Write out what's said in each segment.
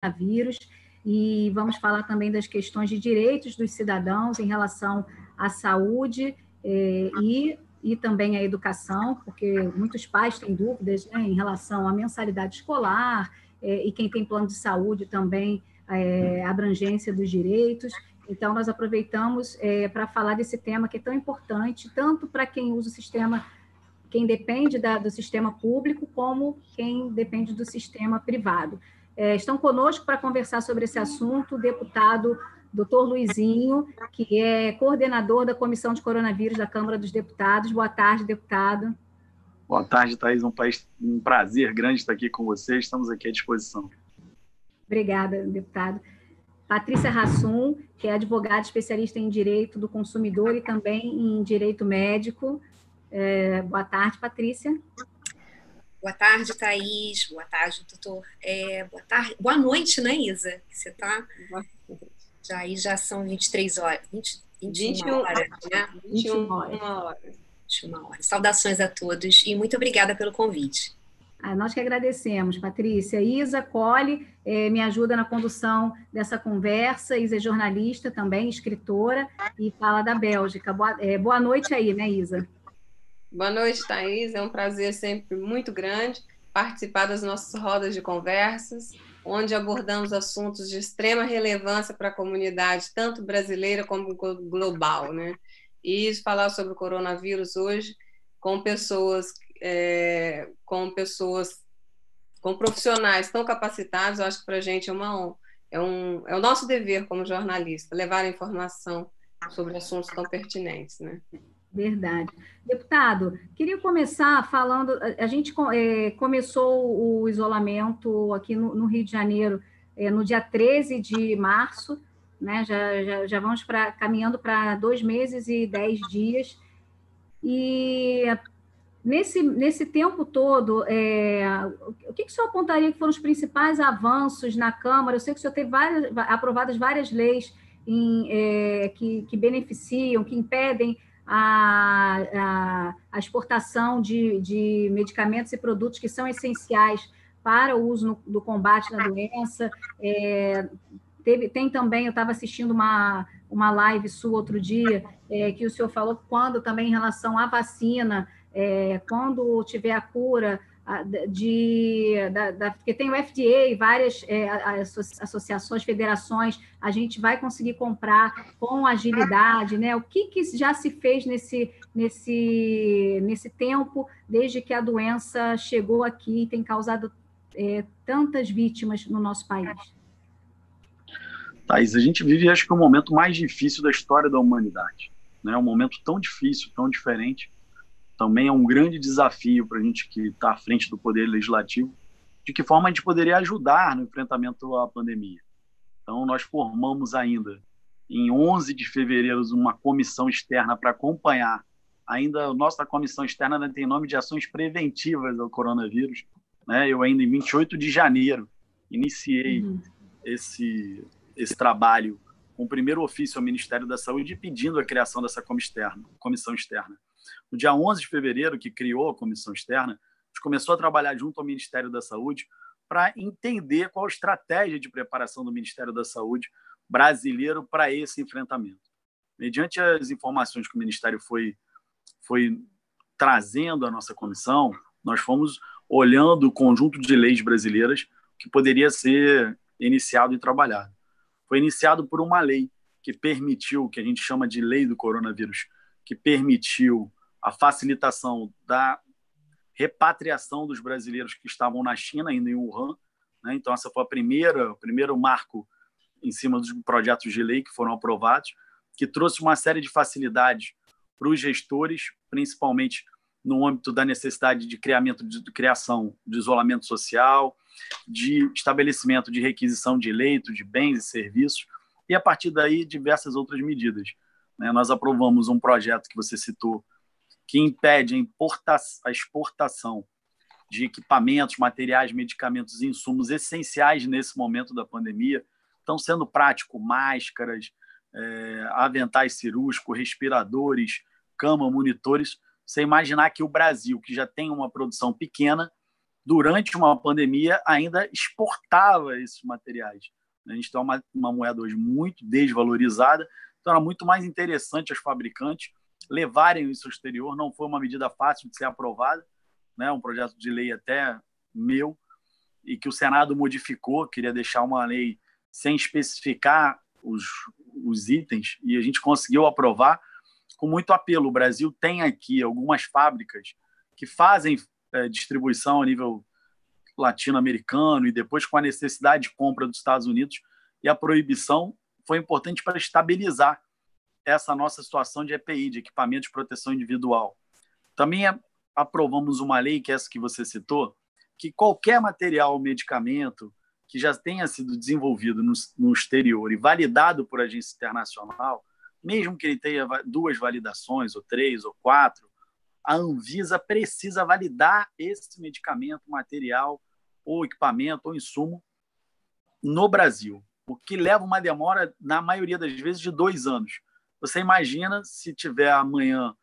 coronavírus e vamos falar também das questões de direitos dos cidadãos em relação à saúde eh, e, e também à educação, porque muitos pais têm dúvidas né, em relação à mensalidade escolar eh, e quem tem plano de saúde também eh, abrangência dos direitos. Então, nós aproveitamos eh, para falar desse tema que é tão importante, tanto para quem usa o sistema, quem depende da, do sistema público, como quem depende do sistema privado. É, estão conosco para conversar sobre esse assunto o deputado doutor Luizinho, que é coordenador da Comissão de Coronavírus da Câmara dos Deputados. Boa tarde, deputado. Boa tarde, Thaís. Um, um prazer grande estar aqui com vocês. Estamos aqui à disposição. Obrigada, deputado. Patrícia Rassum, que é advogada especialista em direito do consumidor e também em direito médico. É, boa tarde, Patrícia. Boa tarde, Thaís. Boa tarde, doutor. É, boa tarde. Boa noite, né, Isa? Você está. Já aí já são 23 horas. 20, 21, 21 horas, né? 21 horas. 21 horas. Saudações a todos e muito obrigada pelo convite. Ah, nós que agradecemos, Patrícia. Isa Colli eh, me ajuda na condução dessa conversa. Isa é jornalista também, escritora, e fala da Bélgica. Boa, eh, boa noite aí, né, Isa? Boa noite, Thaís. É um prazer sempre muito grande participar das nossas rodas de conversas, onde abordamos assuntos de extrema relevância para a comunidade, tanto brasileira como global. Né? E falar sobre o coronavírus hoje com pessoas, é, com pessoas, com profissionais tão capacitados, eu acho que para a gente é uma honra. É, um, é o nosso dever como jornalista, levar a informação sobre assuntos tão pertinentes. Né? Verdade. Deputado, queria começar falando. A gente é, começou o isolamento aqui no, no Rio de Janeiro é, no dia 13 de março, né? Já, já, já vamos pra, caminhando para dois meses e dez dias. E nesse, nesse tempo todo, é, o que, que o senhor apontaria que foram os principais avanços na Câmara? Eu sei que o senhor teve várias, aprovadas várias leis em, que, que beneficiam, que impedem a, a, a exportação de, de medicamentos e produtos que são essenciais para o uso no, do combate da doença. É, teve, tem também, eu estava assistindo uma, uma live sua outro dia, é, que o senhor falou quando também em relação à vacina, é, quando tiver a cura, de, da, da, porque tem o FDA e várias é, associações, federações, a gente vai conseguir comprar com agilidade, né? O que, que já se fez nesse, nesse, nesse tempo, desde que a doença chegou aqui e tem causado é, tantas vítimas no nosso país? Thais, a gente vive, acho que, o momento mais difícil da história da humanidade. Né? Um momento tão difícil, tão diferente, também é um grande desafio para a gente que está à frente do Poder Legislativo, de que forma a gente poderia ajudar no enfrentamento à pandemia. Então, nós formamos ainda, em 11 de fevereiro, uma comissão externa para acompanhar. Ainda a nossa comissão externa tem nome de ações preventivas ao coronavírus. Né? Eu ainda, em 28 de janeiro, iniciei uhum. esse, esse trabalho com o primeiro ofício ao Ministério da Saúde pedindo a criação dessa comissão externa. No dia 11 de fevereiro, que criou a comissão externa, a gente começou a trabalhar junto ao Ministério da Saúde para entender qual a estratégia de preparação do Ministério da Saúde brasileiro para esse enfrentamento. Mediante as informações que o Ministério foi, foi trazendo à nossa comissão, nós fomos olhando o conjunto de leis brasileiras que poderia ser iniciado e trabalhado. Foi iniciado por uma lei que permitiu, que a gente chama de lei do coronavírus, que permitiu a facilitação da repatriação dos brasileiros que estavam na China, ainda em Wuhan. Né? Então, essa foi a primeira, o primeiro marco em cima dos projetos de lei que foram aprovados, que trouxe uma série de facilidades para os gestores, principalmente no âmbito da necessidade de criamento de, de criação de isolamento social, de estabelecimento de requisição de leitos, de bens e serviços, e a partir daí diversas outras medidas. Né? Nós aprovamos um projeto que você citou, que impede a, importa a exportação de equipamentos, materiais, medicamentos e insumos essenciais nesse momento da pandemia. Estão sendo prático máscaras, é, aventais cirúrgicos, respiradores, cama, monitores. Você imaginar que o Brasil, que já tem uma produção pequena, durante uma pandemia, ainda exportava esses materiais. A gente tem uma, uma moeda hoje muito desvalorizada, então era muito mais interessante os fabricantes levarem isso ao exterior. Não foi uma medida fácil de ser aprovada, né? um projeto de lei até meu, e que o Senado modificou, queria deixar uma lei sem especificar os, os itens, e a gente conseguiu aprovar com muito apelo. O Brasil tem aqui algumas fábricas que fazem é, distribuição a nível latino-americano e depois com a necessidade de compra dos Estados Unidos e a proibição foi importante para estabilizar essa nossa situação de EPI, de equipamento de proteção individual. Também aprovamos uma lei, que é essa que você citou, que qualquer material ou medicamento que já tenha sido desenvolvido no, no exterior e validado por agência internacional, mesmo que ele tenha duas validações, ou três, ou quatro, a Anvisa precisa validar esse medicamento, material, ou equipamento, ou insumo no Brasil, o que leva uma demora, na maioria das vezes, de dois anos. Você imagina se tiver amanhã,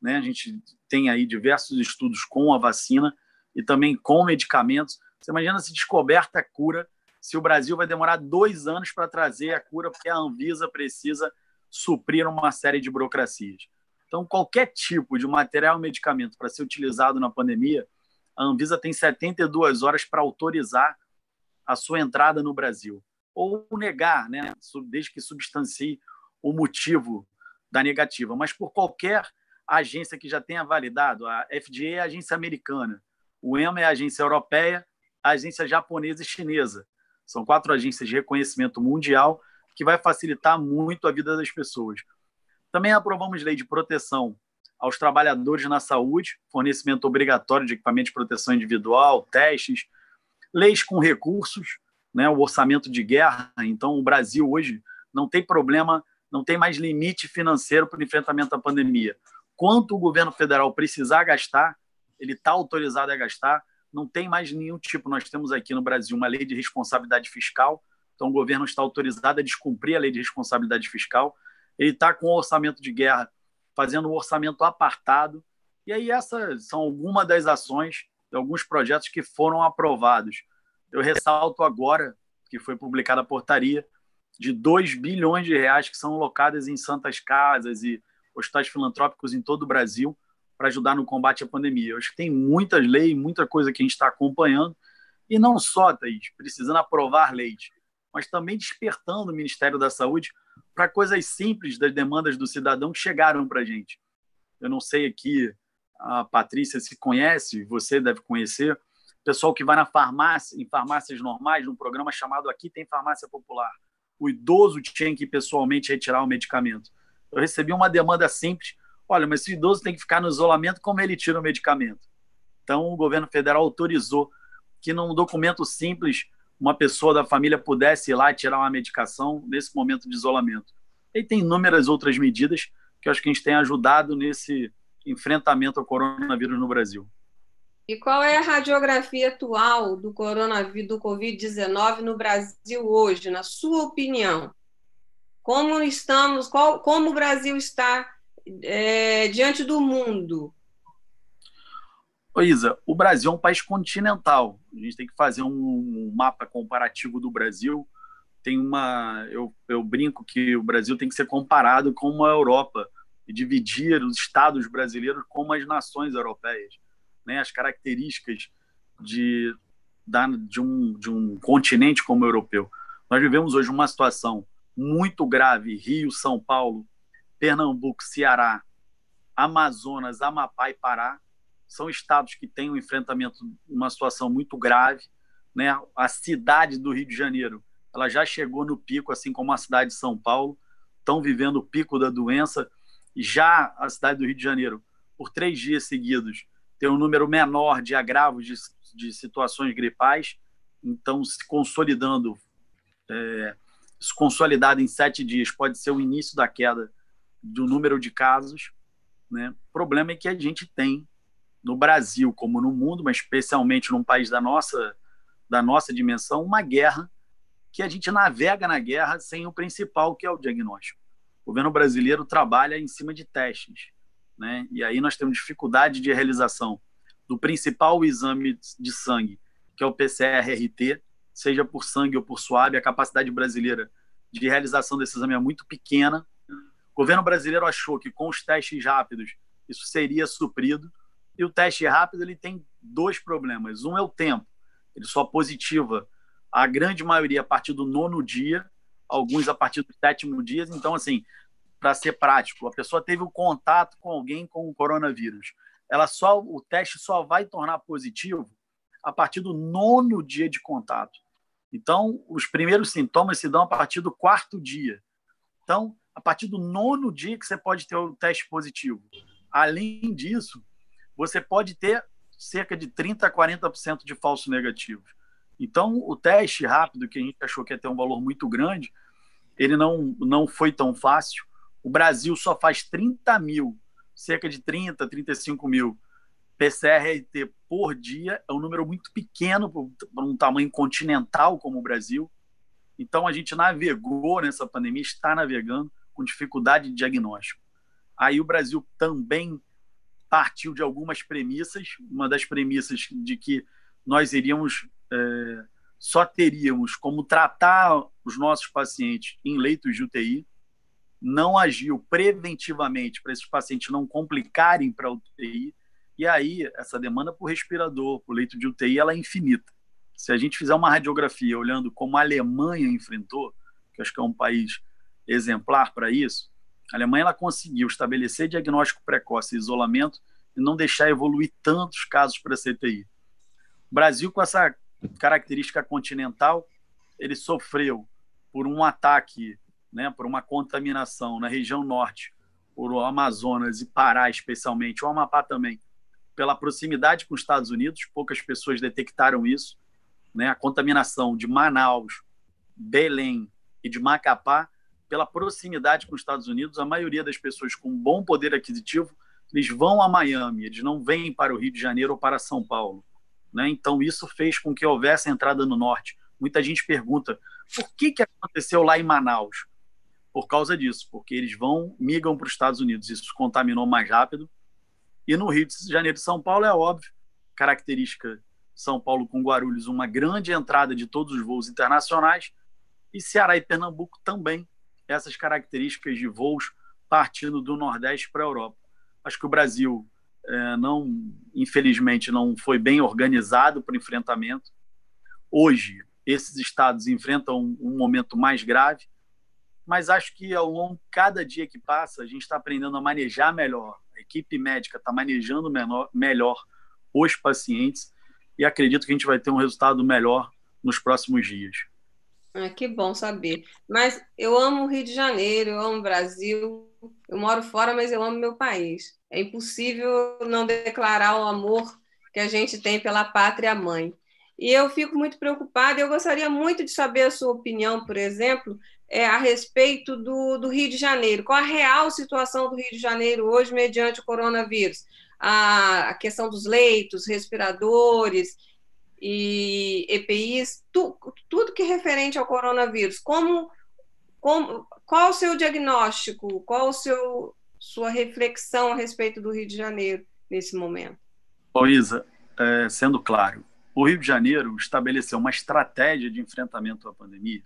né, a gente tem aí diversos estudos com a vacina e também com medicamentos. Você imagina se descoberta a cura, se o Brasil vai demorar dois anos para trazer a cura, porque a Anvisa precisa suprir uma série de burocracias. Então, qualquer tipo de material ou medicamento para ser utilizado na pandemia, a Anvisa tem 72 horas para autorizar a sua entrada no Brasil. Ou negar, né, desde que substancie o motivo da negativa. Mas por qualquer agência que já tenha validado, a FDA é a agência americana, o EMA é a agência europeia, a agência japonesa e chinesa. São quatro agências de reconhecimento mundial que vai facilitar muito a vida das pessoas. Também aprovamos lei de proteção aos trabalhadores na saúde, fornecimento obrigatório de equipamento de proteção individual, testes, leis com recursos, né, o orçamento de guerra. Então, o Brasil hoje não tem problema, não tem mais limite financeiro para o enfrentamento da pandemia. Quanto o governo federal precisar gastar, ele está autorizado a gastar. Não tem mais nenhum tipo. Nós temos aqui no Brasil uma lei de responsabilidade fiscal. Então, o governo está autorizado a descumprir a lei de responsabilidade fiscal. Ele está com o orçamento de guerra fazendo um orçamento apartado. E aí, essas são algumas das ações de alguns projetos que foram aprovados. Eu ressalto agora que foi publicada a portaria de 2 bilhões de reais que são alocadas em santas casas e hospitais filantrópicos em todo o Brasil para ajudar no combate à pandemia. Eu acho que tem muitas leis, muita coisa que a gente está acompanhando, e não só, Thaís, precisando aprovar leis, mas também despertando o Ministério da Saúde para coisas simples das demandas do cidadão que chegaram para a gente. Eu não sei aqui, a Patrícia se conhece, você deve conhecer, pessoal que vai na farmácia, em farmácias normais, num programa chamado Aqui Tem Farmácia Popular. O idoso tinha que pessoalmente retirar o medicamento. Eu recebi uma demanda simples: olha, mas se o idoso tem que ficar no isolamento, como ele tira o medicamento? Então, o governo federal autorizou que, num documento simples, uma pessoa da família pudesse ir lá tirar uma medicação nesse momento de isolamento. E tem inúmeras outras medidas que eu acho que a gente tem ajudado nesse enfrentamento ao coronavírus no Brasil. E qual é a radiografia atual do coronavírus, do Covid-19 no Brasil hoje, na sua opinião? Como estamos, qual, como o Brasil está é, diante do mundo? Ô Isa, o Brasil é um país continental. A gente tem que fazer um mapa comparativo do Brasil. Tem uma, eu, eu brinco que o Brasil tem que ser comparado com a Europa e dividir os estados brasileiros como as nações europeias, né? As características de da, de um de um continente como o europeu. Nós vivemos hoje uma situação muito grave, Rio, São Paulo, Pernambuco, Ceará, Amazonas, Amapá e Pará são estados que têm um enfrentamento, uma situação muito grave. Né? A cidade do Rio de Janeiro ela já chegou no pico, assim como a cidade de São Paulo, estão vivendo o pico da doença. Já a cidade do Rio de Janeiro, por três dias seguidos, tem um número menor de agravos de, de situações gripais, então se consolidando, é, se consolidado em sete dias, pode ser o início da queda do número de casos. Né? O problema é que a gente tem no Brasil como no mundo, mas especialmente num país da nossa da nossa dimensão, uma guerra que a gente navega na guerra sem o principal, que é o diagnóstico. O governo brasileiro trabalha em cima de testes, né? E aí nós temos dificuldade de realização do principal exame de sangue, que é o PCR-RT, seja por sangue ou por suave, a capacidade brasileira de realização desse exame é muito pequena. O governo brasileiro achou que com os testes rápidos isso seria suprido, e o teste rápido ele tem dois problemas. Um é o tempo, ele só positiva a grande maioria a partir do nono dia, alguns a partir do sétimo dia. Então, assim, para ser prático, a pessoa teve um contato com alguém com o coronavírus. Ela só o teste só vai tornar positivo a partir do nono dia de contato. Então, os primeiros sintomas se dão a partir do quarto dia. Então, a partir do nono dia que você pode ter o teste positivo. Além disso, você pode ter cerca de 30 a 40% de falso negativos. Então, o teste rápido, que a gente achou que ia ter um valor muito grande, ele não, não foi tão fácil. O Brasil só faz 30 mil, cerca de 30, 35 mil PCR-RT por dia. É um número muito pequeno para um tamanho continental como o Brasil. Então, a gente navegou nessa pandemia, está navegando com dificuldade de diagnóstico. Aí o Brasil também partiu de algumas premissas. Uma das premissas de que nós iríamos é, só teríamos como tratar os nossos pacientes em leitos de UTI, não agiu preventivamente para esses pacientes não complicarem para a UTI, e aí essa demanda por respirador, por leito de UTI, ela é infinita. Se a gente fizer uma radiografia olhando como a Alemanha enfrentou, que acho que é um país exemplar para isso, a Alemanha ela conseguiu estabelecer diagnóstico precoce e isolamento e não deixar evoluir tantos casos para a CTI. O Brasil, com essa característica continental, ele sofreu por um ataque, né, por uma contaminação na região norte, por o Amazonas e Pará especialmente, o Amapá também, pela proximidade com os Estados Unidos, poucas pessoas detectaram isso, né, a contaminação de Manaus, Belém e de Macapá, pela proximidade com os Estados Unidos, a maioria das pessoas com bom poder aquisitivo, eles vão a Miami, eles não vêm para o Rio de Janeiro ou para São Paulo. Né? Então, isso fez com que houvesse entrada no norte. Muita gente pergunta por que, que aconteceu lá em Manaus? Por causa disso, porque eles vão, migram para os Estados Unidos. Isso contaminou mais rápido. E no Rio de Janeiro e São Paulo é óbvio, característica São Paulo com Guarulhos, uma grande entrada de todos os voos internacionais. E Ceará e Pernambuco também, essas características de voos partindo do Nordeste para a Europa. Acho que o Brasil é, não, infelizmente, não foi bem organizado para o enfrentamento. Hoje, esses estados enfrentam um momento mais grave, mas acho que ao longo cada dia que passa, a gente está aprendendo a manejar melhor. A equipe médica está manejando menor, melhor os pacientes e acredito que a gente vai ter um resultado melhor nos próximos dias. Ah, que bom saber. Mas eu amo o Rio de Janeiro, eu amo o Brasil, eu moro fora, mas eu amo meu país. É impossível não declarar o amor que a gente tem pela pátria mãe. E eu fico muito preocupada, eu gostaria muito de saber a sua opinião, por exemplo, é, a respeito do, do Rio de Janeiro. Qual a real situação do Rio de Janeiro hoje mediante o coronavírus? A, a questão dos leitos, respiradores e EPIs, tu, tudo que é referente ao coronavírus. Como, como, qual o seu diagnóstico? Qual o seu sua reflexão a respeito do Rio de Janeiro nesse momento. Ô Isa, é, sendo claro, o Rio de Janeiro estabeleceu uma estratégia de enfrentamento à pandemia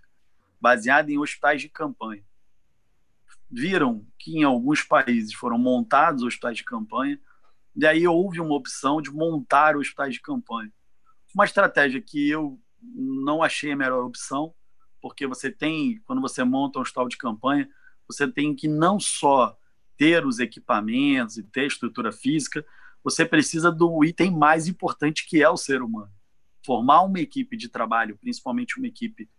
baseada em hospitais de campanha. Viram que em alguns países foram montados hospitais de campanha, e aí houve uma opção de montar hospitais de campanha. Uma estratégia que eu não achei a melhor opção, porque você tem, quando você monta um hospital de campanha, você tem que não só ter os equipamentos e ter estrutura física, você precisa do item mais importante que é o ser humano. Formar uma equipe de trabalho, principalmente uma equipe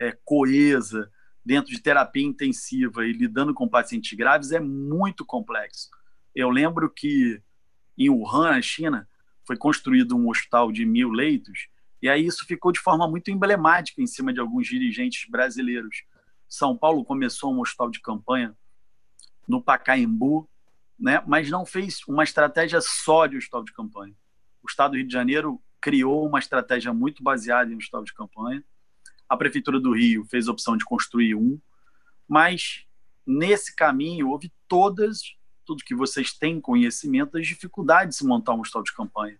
é, coesa, dentro de terapia intensiva e lidando com pacientes graves, é muito complexo. Eu lembro que em Wuhan, na China, foi construído um hospital de mil leitos, e aí isso ficou de forma muito emblemática em cima de alguns dirigentes brasileiros. São Paulo começou um hospital de campanha no Pacaembu, né? mas não fez uma estratégia só de hospital de campanha. O Estado do Rio de Janeiro criou uma estratégia muito baseada em hospital de campanha. A Prefeitura do Rio fez a opção de construir um, mas nesse caminho houve todas, tudo que vocês têm conhecimento, das dificuldades de se montar um hospital de campanha.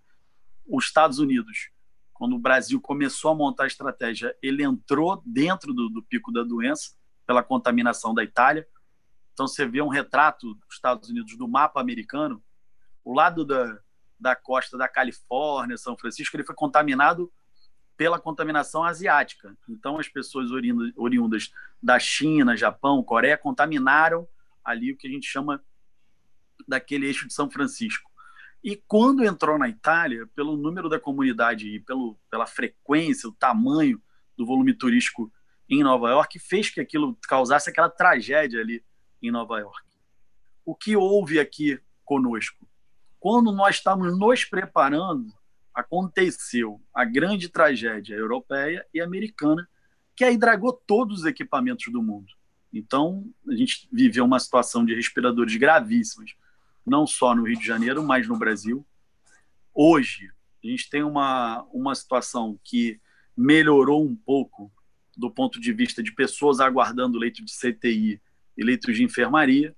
Os Estados Unidos quando o Brasil começou a montar a estratégia, ele entrou dentro do, do pico da doença pela contaminação da Itália. Então, você vê um retrato dos Estados Unidos do mapa americano, o lado da, da costa da Califórnia, São Francisco, ele foi contaminado pela contaminação asiática. Então, as pessoas oriundas da China, Japão, Coreia, contaminaram ali o que a gente chama daquele eixo de São Francisco. E quando entrou na Itália, pelo número da comunidade e pelo, pela frequência, o tamanho do volume turístico em Nova York, fez que aquilo causasse aquela tragédia ali em Nova York. O que houve aqui conosco? Quando nós estávamos nos preparando, aconteceu a grande tragédia europeia e americana, que aí dragou todos os equipamentos do mundo. Então, a gente viveu uma situação de respiradores gravíssimos, não só no Rio de Janeiro, mas no Brasil. Hoje, a gente tem uma, uma situação que melhorou um pouco do ponto de vista de pessoas aguardando leito de CTI e leitos de enfermaria,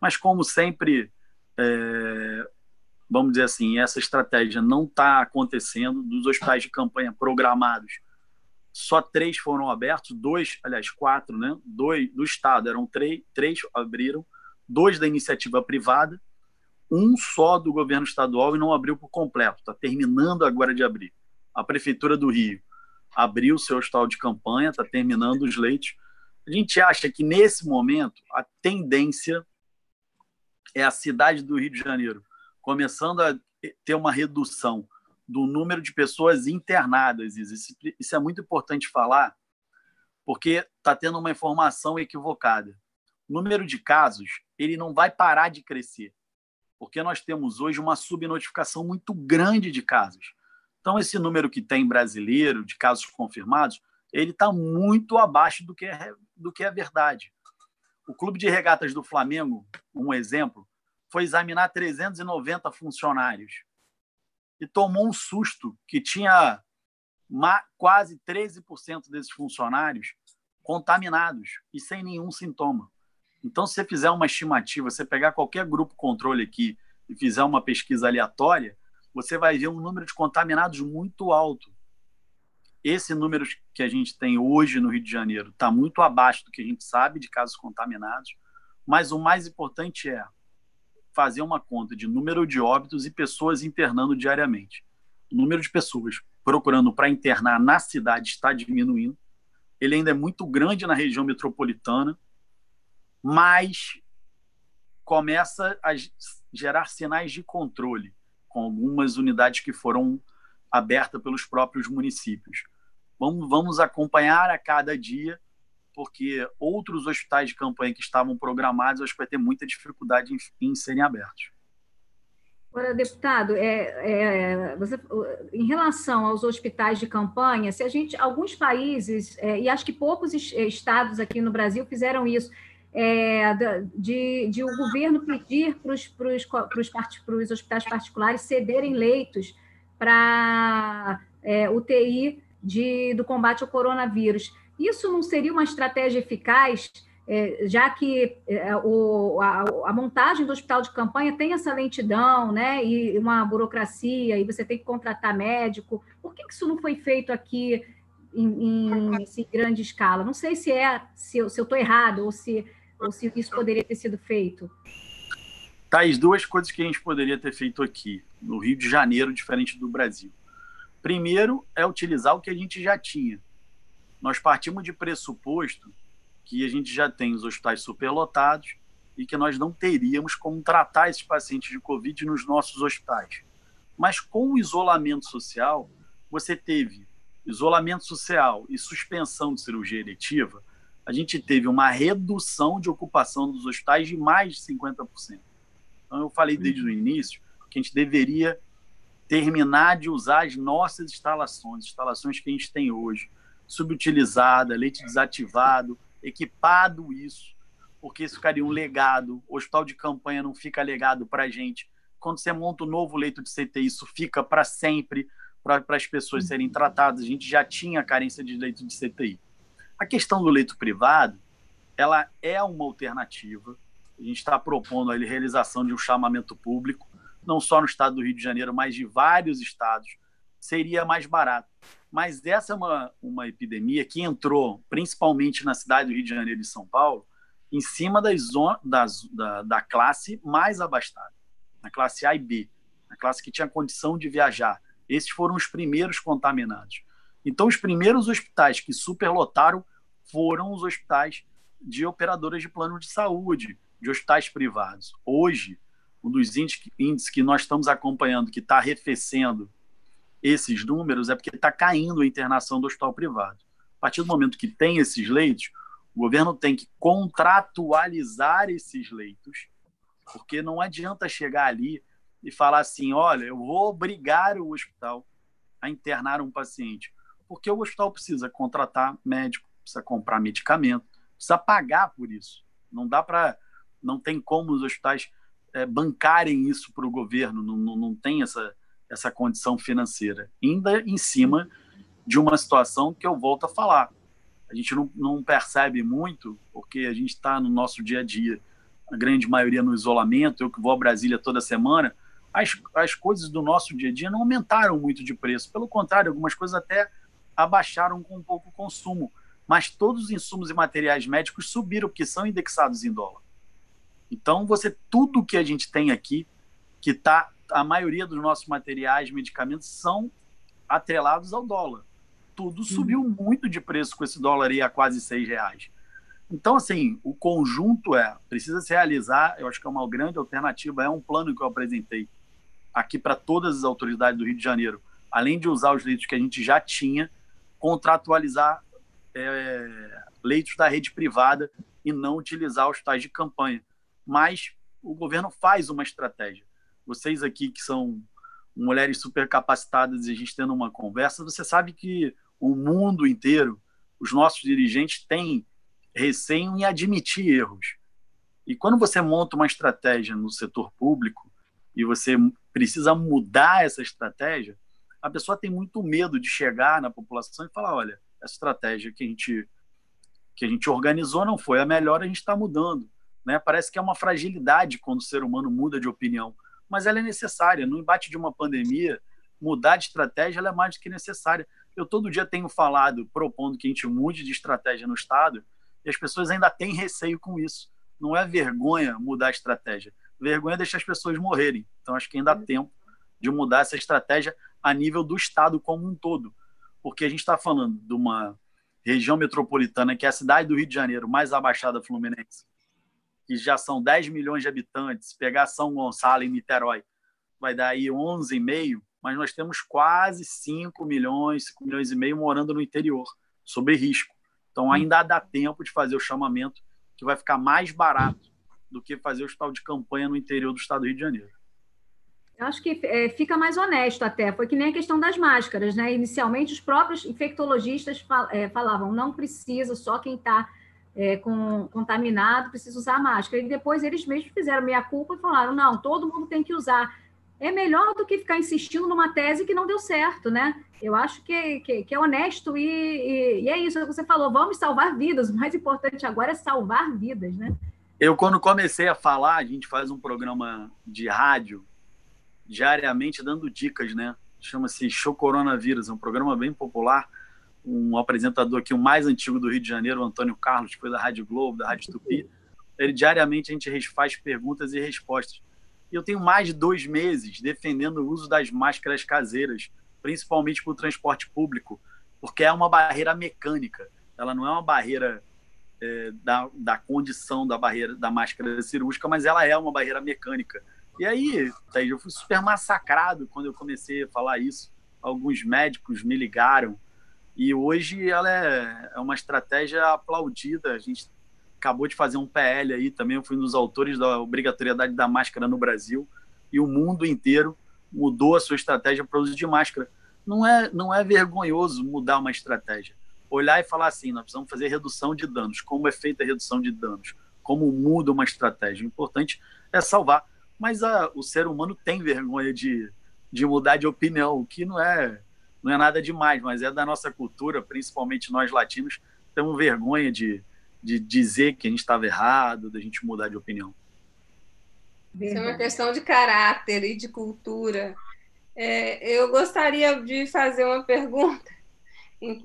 mas como sempre, é, vamos dizer assim, essa estratégia não está acontecendo. Dos hospitais de campanha programados, só três foram abertos, dois, aliás, quatro, né? Dois do Estado, eram três, três abriram, dois da iniciativa privada um só do governo estadual e não abriu por completo. Está terminando agora de abrir. A Prefeitura do Rio abriu seu hospital de campanha, está terminando os leitos. A gente acha que, nesse momento, a tendência é a cidade do Rio de Janeiro começando a ter uma redução do número de pessoas internadas. Isso, é muito importante falar, porque está tendo uma informação equivocada. O número de casos ele não vai parar de crescer porque nós temos hoje uma subnotificação muito grande de casos. Então, esse número que tem brasileiro de casos confirmados, ele está muito abaixo do que, é, do que é verdade. O Clube de Regatas do Flamengo, um exemplo, foi examinar 390 funcionários e tomou um susto que tinha quase 13% desses funcionários contaminados e sem nenhum sintoma. Então, se você fizer uma estimativa, você pegar qualquer grupo controle aqui e fizer uma pesquisa aleatória, você vai ver um número de contaminados muito alto. Esse número que a gente tem hoje no Rio de Janeiro está muito abaixo do que a gente sabe de casos contaminados, mas o mais importante é fazer uma conta de número de óbitos e pessoas internando diariamente. O número de pessoas procurando para internar na cidade está diminuindo. Ele ainda é muito grande na região metropolitana, mas começa a gerar sinais de controle com algumas unidades que foram abertas pelos próprios municípios. Vamos, vamos acompanhar a cada dia, porque outros hospitais de campanha que estavam programados, acho que vai ter muita dificuldade em, em serem abertos. Agora, deputado, é, é, você, em relação aos hospitais de campanha, se a gente, alguns países, é, e acho que poucos estados aqui no Brasil fizeram isso, é, de, de, o governo pedir para os hospitais particulares cederem leitos para é, UTI de, do combate ao coronavírus. Isso não seria uma estratégia eficaz, é, já que é, a, montagem do hospital de campanha tem essa lentidão, né, e uma burocracia, e você tem que contratar médico. Por que, que isso não foi feito aqui em, em, em grande escala? Não sei se é se eu estou errado ou se ou se isso poderia ter sido feito? Tais, duas coisas que a gente poderia ter feito aqui, no Rio de Janeiro, diferente do Brasil. Primeiro é utilizar o que a gente já tinha. Nós partimos de pressuposto que a gente já tem os hospitais superlotados e que nós não teríamos como tratar esses pacientes de Covid nos nossos hospitais. Mas com o isolamento social, você teve isolamento social e suspensão de cirurgia eletiva, a gente teve uma redução de ocupação dos hospitais de mais de 50%. Então, eu falei desde o início que a gente deveria terminar de usar as nossas instalações, instalações que a gente tem hoje, subutilizada, leite desativado, equipado isso, porque isso ficaria um legado. O hospital de campanha não fica legado para a gente. Quando você monta um novo leito de CTI, isso fica para sempre para as pessoas serem tratadas. A gente já tinha carência de leito de CTI. A questão do leito privado, ela é uma alternativa. A gente está propondo a realização de um chamamento público, não só no estado do Rio de Janeiro, mas de vários estados seria mais barato. Mas essa é uma, uma epidemia que entrou principalmente na cidade do Rio de Janeiro e São Paulo, em cima das, das, da, da classe mais abastada, na classe A e B, na classe que tinha condição de viajar. Esses foram os primeiros contaminados. Então, os primeiros hospitais que superlotaram foram os hospitais de operadoras de plano de saúde, de hospitais privados. Hoje, um dos índices que nós estamos acompanhando, que está arrefecendo esses números, é porque está caindo a internação do hospital privado. A partir do momento que tem esses leitos, o governo tem que contratualizar esses leitos, porque não adianta chegar ali e falar assim: olha, eu vou obrigar o hospital a internar um paciente, porque o hospital precisa contratar médico, precisa comprar medicamento, precisa pagar por isso. Não dá para, não tem como os hospitais é, bancarem isso para o governo, não, não, não tem essa, essa condição financeira. Ainda em cima de uma situação que eu volto a falar. A gente não, não percebe muito, porque a gente está no nosso dia a dia, a grande maioria no isolamento. Eu que vou a Brasília toda semana, as, as coisas do nosso dia a dia não aumentaram muito de preço. Pelo contrário, algumas coisas até abaixaram com um pouco o consumo. Mas todos os insumos e materiais médicos subiram, porque são indexados em dólar. Então, você tudo que a gente tem aqui, que está a maioria dos nossos materiais, medicamentos são atrelados ao dólar. Tudo uhum. subiu muito de preço com esse dólar aí a quase seis reais. Então, assim, o conjunto é, precisa se realizar, eu acho que é uma grande alternativa, é um plano que eu apresentei aqui para todas as autoridades do Rio de Janeiro, além de usar os leitos que a gente já tinha, contratualizar é, leitos da rede privada e não utilizar os tais de campanha mas o governo faz uma estratégia. Vocês aqui que são mulheres super capacitadas e a gente tendo uma conversa, você sabe que o mundo inteiro, os nossos dirigentes têm receio em admitir erros. E quando você monta uma estratégia no setor público e você precisa mudar essa estratégia, a pessoa tem muito medo de chegar na população e falar, olha, essa estratégia que a gente que a gente organizou não foi a melhor, a gente está mudando. Né? Parece que é uma fragilidade quando o ser humano muda de opinião, mas ela é necessária. No embate de uma pandemia, mudar de estratégia é mais do que necessária. Eu todo dia tenho falado, propondo que a gente mude de estratégia no Estado, e as pessoas ainda têm receio com isso. Não é vergonha mudar a estratégia. Vergonha é deixar as pessoas morrerem. Então, acho que ainda há tempo de mudar essa estratégia a nível do Estado como um todo. Porque a gente está falando de uma região metropolitana, que é a cidade do Rio de Janeiro, mais abaixada fluminense, que já são 10 milhões de habitantes, pegar São Gonçalo e Niterói, vai dar aí 11,5, mas nós temos quase 5 milhões, 5 milhões e meio morando no interior, sob risco. Então ainda dá tempo de fazer o chamamento, que vai ficar mais barato do que fazer o hospital de campanha no interior do estado do Rio de Janeiro. Eu acho que é, fica mais honesto até. Foi que nem a questão das máscaras, né? Inicialmente, os próprios infectologistas é, falavam não precisa, só quem está é, com, contaminado precisa usar máscara. E depois eles mesmos fizeram meia culpa e falaram: não, todo mundo tem que usar. É melhor do que ficar insistindo numa tese que não deu certo, né? Eu acho que, que, que é honesto e, e, e, é isso que você falou: vamos salvar vidas. O mais importante agora é salvar vidas, né? Eu, quando comecei a falar, a gente faz um programa de rádio diariamente dando dicas, né? Chama-se Show Coronavírus, é um programa bem popular um apresentador aqui, o mais antigo do Rio de Janeiro, o Antônio Carlos, que foi da Rádio Globo, da Rádio Tupi. Ele diariamente a gente faz perguntas e respostas. E eu tenho mais de dois meses defendendo o uso das máscaras caseiras, principalmente para o transporte público, porque é uma barreira mecânica. Ela não é uma barreira é, da, da condição da barreira da máscara cirúrgica, mas ela é uma barreira mecânica. E aí, eu fui super massacrado quando eu comecei a falar isso. Alguns médicos me ligaram e hoje ela é, é uma estratégia aplaudida. A gente acabou de fazer um PL aí também, eu fui um dos autores da obrigatoriedade da máscara no Brasil, e o mundo inteiro mudou a sua estratégia para o uso de máscara. Não é, não é vergonhoso mudar uma estratégia. Olhar e falar assim, nós precisamos fazer redução de danos. Como é feita a redução de danos? Como muda uma estratégia? O importante é salvar. Mas a, o ser humano tem vergonha de, de mudar de opinião, o que não é não é nada demais, mas é da nossa cultura, principalmente nós latinos, temos vergonha de, de dizer que a gente estava errado, da gente mudar de opinião. Isso é uma questão de caráter e de cultura. É, eu gostaria de fazer uma pergunta,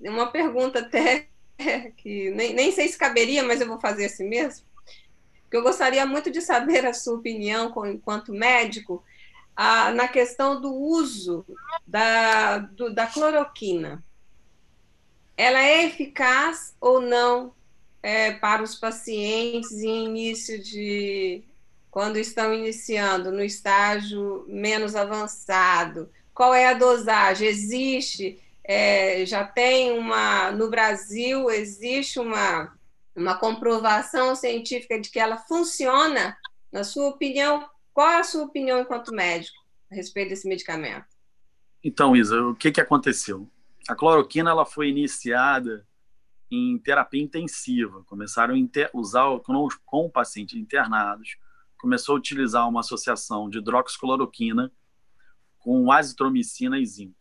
uma pergunta até que nem, nem sei se caberia, mas eu vou fazer assim mesmo. Que eu gostaria muito de saber a sua opinião, enquanto médico, a, na questão do uso da, do, da cloroquina. Ela é eficaz ou não é, para os pacientes em início de quando estão iniciando no estágio menos avançado? Qual é a dosagem? Existe, é, já tem uma, no Brasil, existe uma, uma comprovação científica de que ela funciona? Na sua opinião, qual é a sua opinião enquanto médico a respeito desse medicamento? Então, Isa, o que, que aconteceu? A cloroquina ela foi iniciada em terapia intensiva. Começaram a usar com, com pacientes internados começou a utilizar uma associação de hidroxicloroquina com azitromicina e zinco.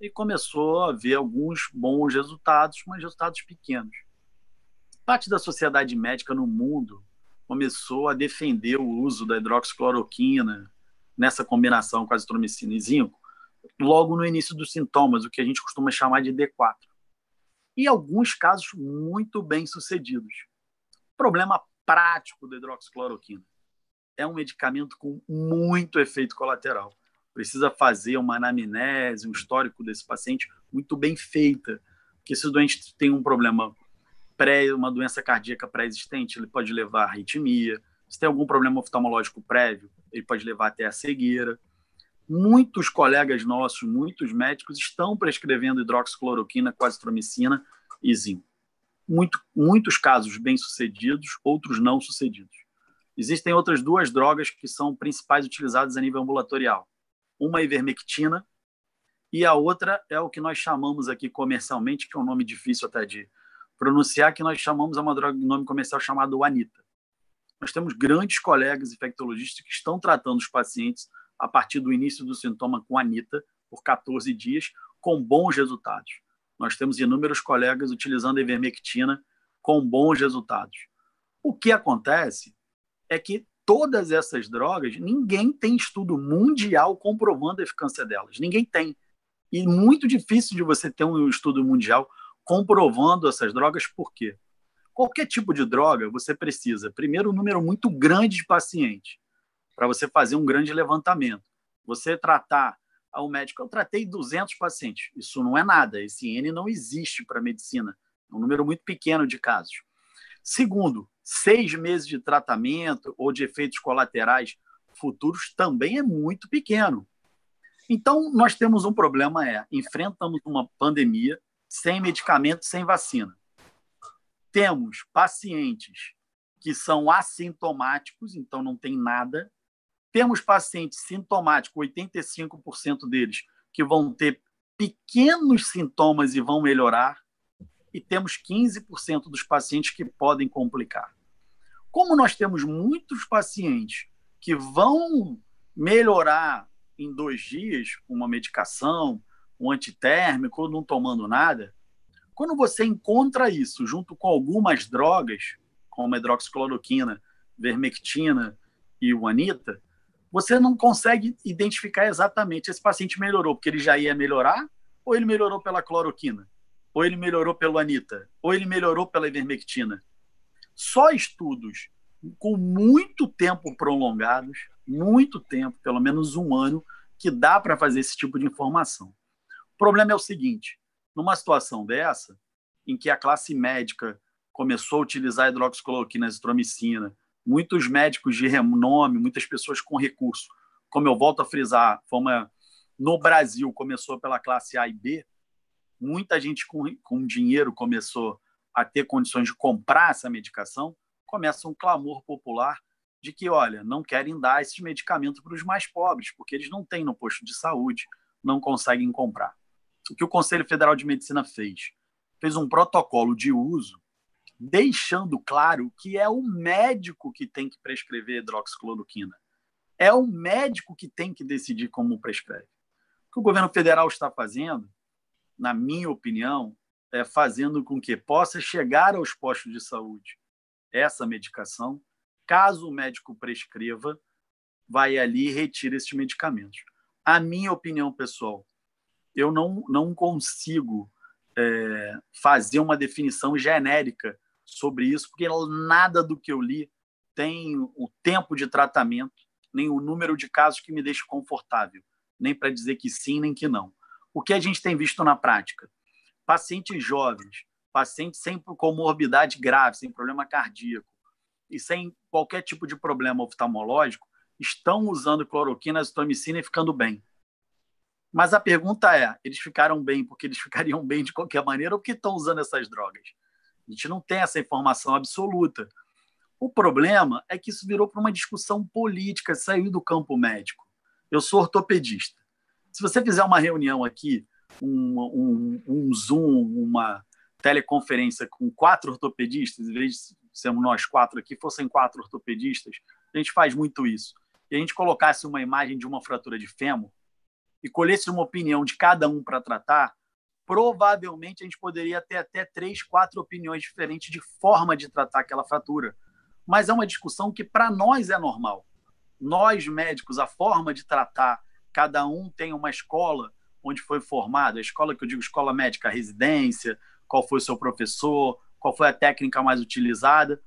E começou a ver alguns bons resultados, mas resultados pequenos. Parte da sociedade médica no mundo começou a defender o uso da hidroxicloroquina nessa combinação com azitromicina e zinco, logo no início dos sintomas, o que a gente costuma chamar de D4. E alguns casos muito bem sucedidos. Problema prático da hidroxicloroquina é um medicamento com muito efeito colateral. Precisa fazer uma anamnese, um histórico desse paciente muito bem feita, porque se o doente tem um problema pré, uma doença cardíaca pré-existente, ele pode levar a arritmia. Se tem algum problema oftalmológico prévio, ele pode levar até a cegueira. Muitos colegas nossos, muitos médicos estão prescrevendo hidroxicloroquina, quasitromicina e zinco. Muito, muitos casos bem-sucedidos, outros não sucedidos. Existem outras duas drogas que são principais utilizadas a nível ambulatorial. Uma é ivermectina e a outra é o que nós chamamos aqui comercialmente, que é um nome difícil até de pronunciar, que nós chamamos é uma droga de nome comercial chamado Anita. Nós temos grandes colegas infectologistas que estão tratando os pacientes a partir do início do sintoma com Anita por 14 dias, com bons resultados. Nós temos inúmeros colegas utilizando a ivermectina com bons resultados. O que acontece é que todas essas drogas, ninguém tem estudo mundial comprovando a eficácia delas. Ninguém tem. E muito difícil de você ter um estudo mundial comprovando essas drogas, por quê? Qualquer tipo de droga, você precisa, primeiro, um número muito grande de pacientes, para você fazer um grande levantamento. Você tratar, ao médico, eu tratei 200 pacientes. Isso não é nada, esse N não existe para a medicina. É um número muito pequeno de casos. Segundo, seis meses de tratamento ou de efeitos colaterais futuros também é muito pequeno. Então, nós temos um problema, é, enfrentamos uma pandemia sem medicamento, sem vacina. Temos pacientes que são assintomáticos, então não tem nada. Temos pacientes sintomáticos, 85% deles, que vão ter pequenos sintomas e vão melhorar. E temos 15% dos pacientes que podem complicar. Como nós temos muitos pacientes que vão melhorar em dois dias com uma medicação, um antitérmico, ou não tomando nada, quando você encontra isso junto com algumas drogas, como a hidroxicloroquina, vermectina e o anita, você não consegue identificar exatamente esse paciente melhorou porque ele já ia melhorar, ou ele melhorou pela cloroquina, ou ele melhorou pelo anita, ou ele melhorou pela ivermectina. Só estudos com muito tempo prolongados, muito tempo, pelo menos um ano, que dá para fazer esse tipo de informação. O problema é o seguinte: numa situação dessa, em que a classe médica começou a utilizar hidroxicloroquina, azitromicina, muitos médicos de renome, muitas pessoas com recurso, como eu volto a frisar, uma, no Brasil começou pela classe A e B, muita gente com, com dinheiro começou a ter condições de comprar essa medicação, começa um clamor popular de que, olha, não querem dar esses medicamentos para os mais pobres, porque eles não têm no posto de saúde, não conseguem comprar. O que o Conselho Federal de Medicina fez? Fez um protocolo de uso, deixando claro que é o médico que tem que prescrever hidroxicloroquina. É o médico que tem que decidir como prescreve. O que o governo federal está fazendo, na minha opinião, é, fazendo com que possa chegar aos postos de saúde essa medicação. Caso o médico prescreva, vai ali e retira esses medicamentos. a minha opinião pessoal, eu não, não consigo é, fazer uma definição genérica sobre isso, porque nada do que eu li tem o tempo de tratamento, nem o número de casos que me deixa confortável, nem para dizer que sim, nem que não. O que a gente tem visto na prática? Pacientes jovens, pacientes sem comorbidade grave, sem problema cardíaco e sem qualquer tipo de problema oftalmológico, estão usando cloroquina, azitromicina e ficando bem. Mas a pergunta é: eles ficaram bem porque eles ficariam bem de qualquer maneira ou porque estão usando essas drogas? A gente não tem essa informação absoluta. O problema é que isso virou para uma discussão política, saiu do campo médico. Eu sou ortopedista. Se você fizer uma reunião aqui, um, um, um Zoom, uma teleconferência com quatro ortopedistas, em vez de sermos nós quatro aqui, fossem quatro ortopedistas, a gente faz muito isso. E a gente colocasse uma imagem de uma fratura de fêmur e colhesse uma opinião de cada um para tratar, provavelmente a gente poderia ter até três, quatro opiniões diferentes de forma de tratar aquela fratura. Mas é uma discussão que para nós é normal. Nós médicos, a forma de tratar, cada um tem uma escola onde foi formado, a escola que eu digo escola médica, a residência, qual foi o seu professor, qual foi a técnica mais utilizada,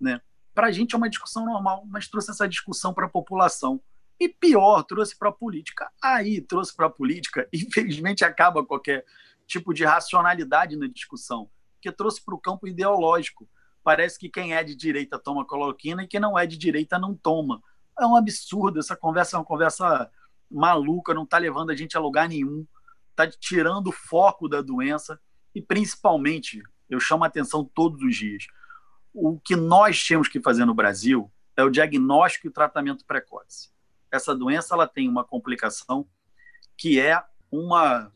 né? Para a gente é uma discussão normal, mas trouxe essa discussão para a população. E pior, trouxe para a política. Aí trouxe para a política, infelizmente acaba qualquer tipo de racionalidade na discussão, porque trouxe para o campo ideológico. Parece que quem é de direita toma cloroquina e quem não é de direita não toma. É um absurdo, essa conversa é uma conversa maluca, não está levando a gente a lugar nenhum, está tirando o foco da doença e principalmente, eu chamo a atenção todos os dias, o que nós temos que fazer no Brasil é o diagnóstico e tratamento precoce essa doença ela tem uma complicação que é uma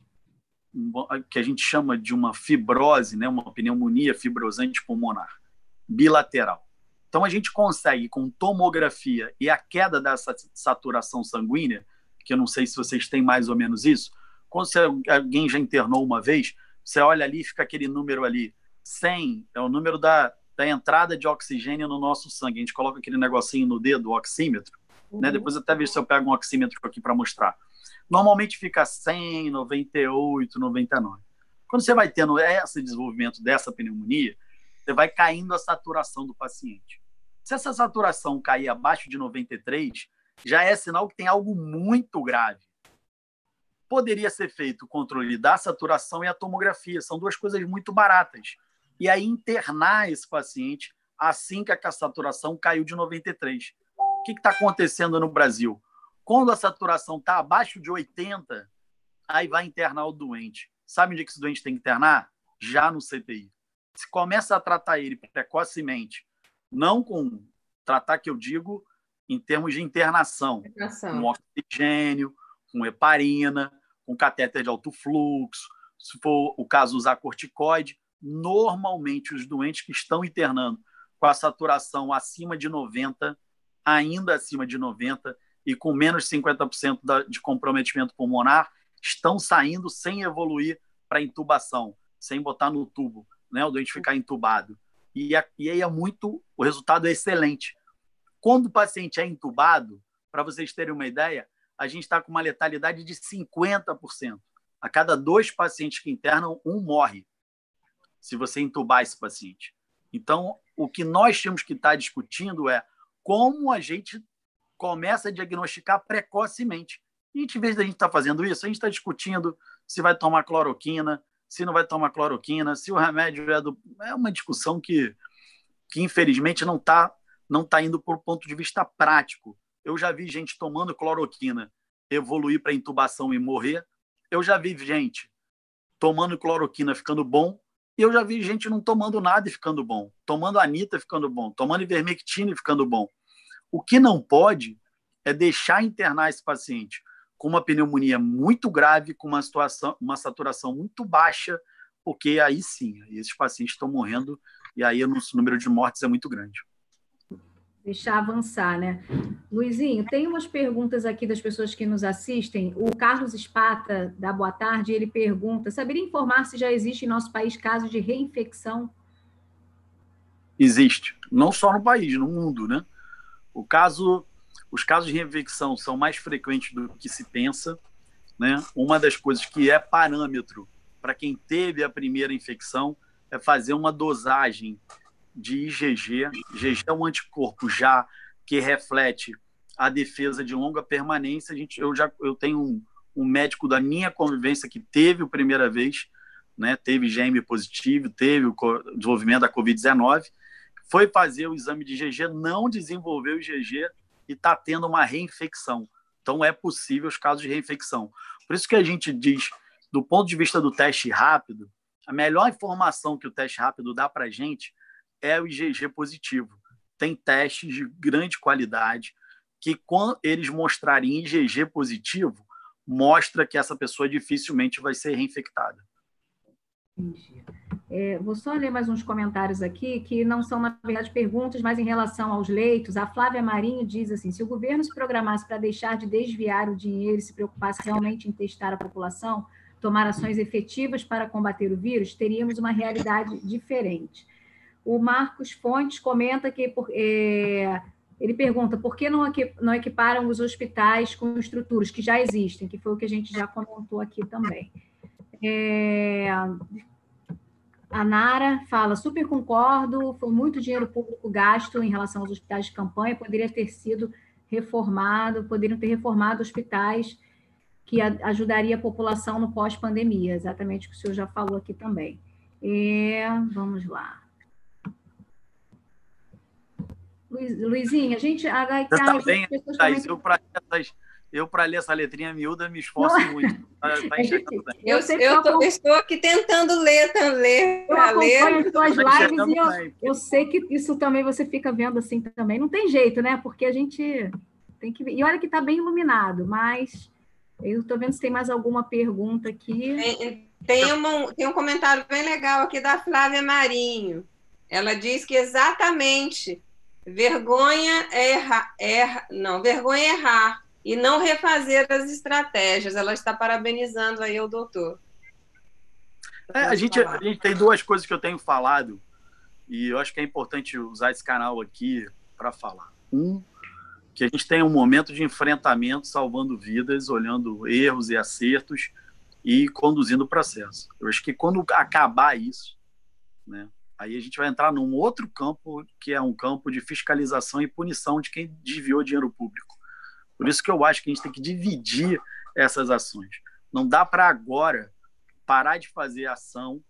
que a gente chama de uma fibrose, né, uma pneumonia fibrosante pulmonar bilateral. Então a gente consegue com tomografia e a queda dessa saturação sanguínea, que eu não sei se vocês têm mais ou menos isso, quando você, alguém já internou uma vez, você olha ali, fica aquele número ali, 100, é o número da, da entrada de oxigênio no nosso sangue. A gente coloca aquele negocinho no dedo, o oxímetro? Uhum. Né? Depois até ver se eu pego um oxímetro aqui para mostrar. Normalmente fica 100, 98, 99. Quando você vai tendo esse desenvolvimento dessa pneumonia, você vai caindo a saturação do paciente. Se essa saturação cair abaixo de 93, já é sinal que tem algo muito grave. Poderia ser feito o controle da saturação e a tomografia, são duas coisas muito baratas. E aí internar esse paciente assim que a saturação caiu de 93. O que está acontecendo no Brasil? Quando a saturação está abaixo de 80, aí vai internar o doente. Sabe onde é que esse doente tem que internar? Já no CTI. Se começa a tratar ele precocemente, não com tratar que eu digo em termos de internação, internação. com oxigênio, com heparina, com catéter de alto fluxo, se for o caso usar corticoide, normalmente os doentes que estão internando com a saturação acima de 90 ainda acima de 90% e com menos de 50% de comprometimento pulmonar, estão saindo sem evoluir para intubação, sem botar no tubo, né, o doente ficar entubado. E, e aí é muito, o resultado é excelente. Quando o paciente é entubado, para vocês terem uma ideia, a gente está com uma letalidade de 50%. A cada dois pacientes que internam, um morre, se você entubar esse paciente. Então, o que nós temos que estar tá discutindo é como a gente começa a diagnosticar precocemente. E em vez da gente estar tá fazendo isso, a gente está discutindo se vai tomar cloroquina, se não vai tomar cloroquina, se o remédio é do. É uma discussão que, que infelizmente, não está não tá indo por ponto de vista prático. Eu já vi gente tomando cloroquina evoluir para intubação e morrer. Eu já vi gente tomando cloroquina ficando bom. E eu já vi gente não tomando nada e ficando bom, tomando anita ficando bom, tomando ivermectina e ficando bom. O que não pode é deixar internar esse paciente com uma pneumonia muito grave, com uma situação, uma saturação muito baixa, porque aí sim, esses pacientes estão morrendo e aí o número de mortes é muito grande deixar avançar, né? Luizinho, tem umas perguntas aqui das pessoas que nos assistem. O Carlos Espata, da Boa Tarde, ele pergunta: saberia informar se já existe em nosso país casos de reinfecção? Existe. Não só no país, no mundo, né? O caso os casos de reinfecção são mais frequentes do que se pensa. Né? Uma das coisas que é parâmetro para quem teve a primeira infecção é fazer uma dosagem de IgG. IgG é um anticorpo já que reflete a defesa de longa permanência. A gente, eu já eu tenho um, um médico da minha convivência que teve a primeira vez, né, teve GM positivo, teve o desenvolvimento da Covid-19, foi fazer o exame de IgG, não desenvolveu o IgG e está tendo uma reinfecção. Então, é possível os casos de reinfecção. Por isso que a gente diz, do ponto de vista do teste rápido, a melhor informação que o teste rápido dá para a gente é o IgG positivo. Tem testes de grande qualidade que, quando eles mostrarem IgG positivo, mostra que essa pessoa dificilmente vai ser reinfectada. Entendi. É, vou só ler mais uns comentários aqui, que não são, na verdade, perguntas, mas em relação aos leitos. A Flávia Marinho diz assim: se o governo se programasse para deixar de desviar o dinheiro e se preocupasse realmente em testar a população, tomar ações efetivas para combater o vírus, teríamos uma realidade diferente. O Marcos Fontes comenta que é, ele pergunta por que não, equiparam os hospitais com estruturas que já existem, que foi o que a gente já comentou aqui também. É, a Nara fala, super concordo, foi muito dinheiro público gasto em relação aos hospitais de campanha, poderia ter sido reformado, poderiam ter reformado hospitais que ajudaria a população no pós-pandemia, exatamente o que o senhor já falou aqui também. É, vamos lá. Luiz, Luizinha, a gente. A, a, eu também, Thais, eu para essas, eu para ler essa letrinha miúda me esforço não. muito. Tá, tá eu, eu, eu tô, estou aqui tentando ler, ler eu acompanho ler. as suas lives e eu, eu sei que isso também você fica vendo assim também. Não tem jeito, né? Porque a gente tem que E olha que está bem iluminado, mas eu estou vendo se tem mais alguma pergunta aqui. Tem, tem, uma, tem um comentário bem legal aqui da Flávia Marinho. Ela diz que exatamente Vergonha é errar, erra, não, vergonha é errar e não refazer as estratégias. Ela está parabenizando aí o doutor. É, a, gente, a gente tem duas coisas que eu tenho falado e eu acho que é importante usar esse canal aqui para falar. Um, que a gente tem um momento de enfrentamento, salvando vidas, olhando erros e acertos e conduzindo o processo. Eu acho que quando acabar isso, né, Aí a gente vai entrar num outro campo, que é um campo de fiscalização e punição de quem desviou dinheiro público. Por isso que eu acho que a gente tem que dividir essas ações. Não dá para agora parar de fazer ação,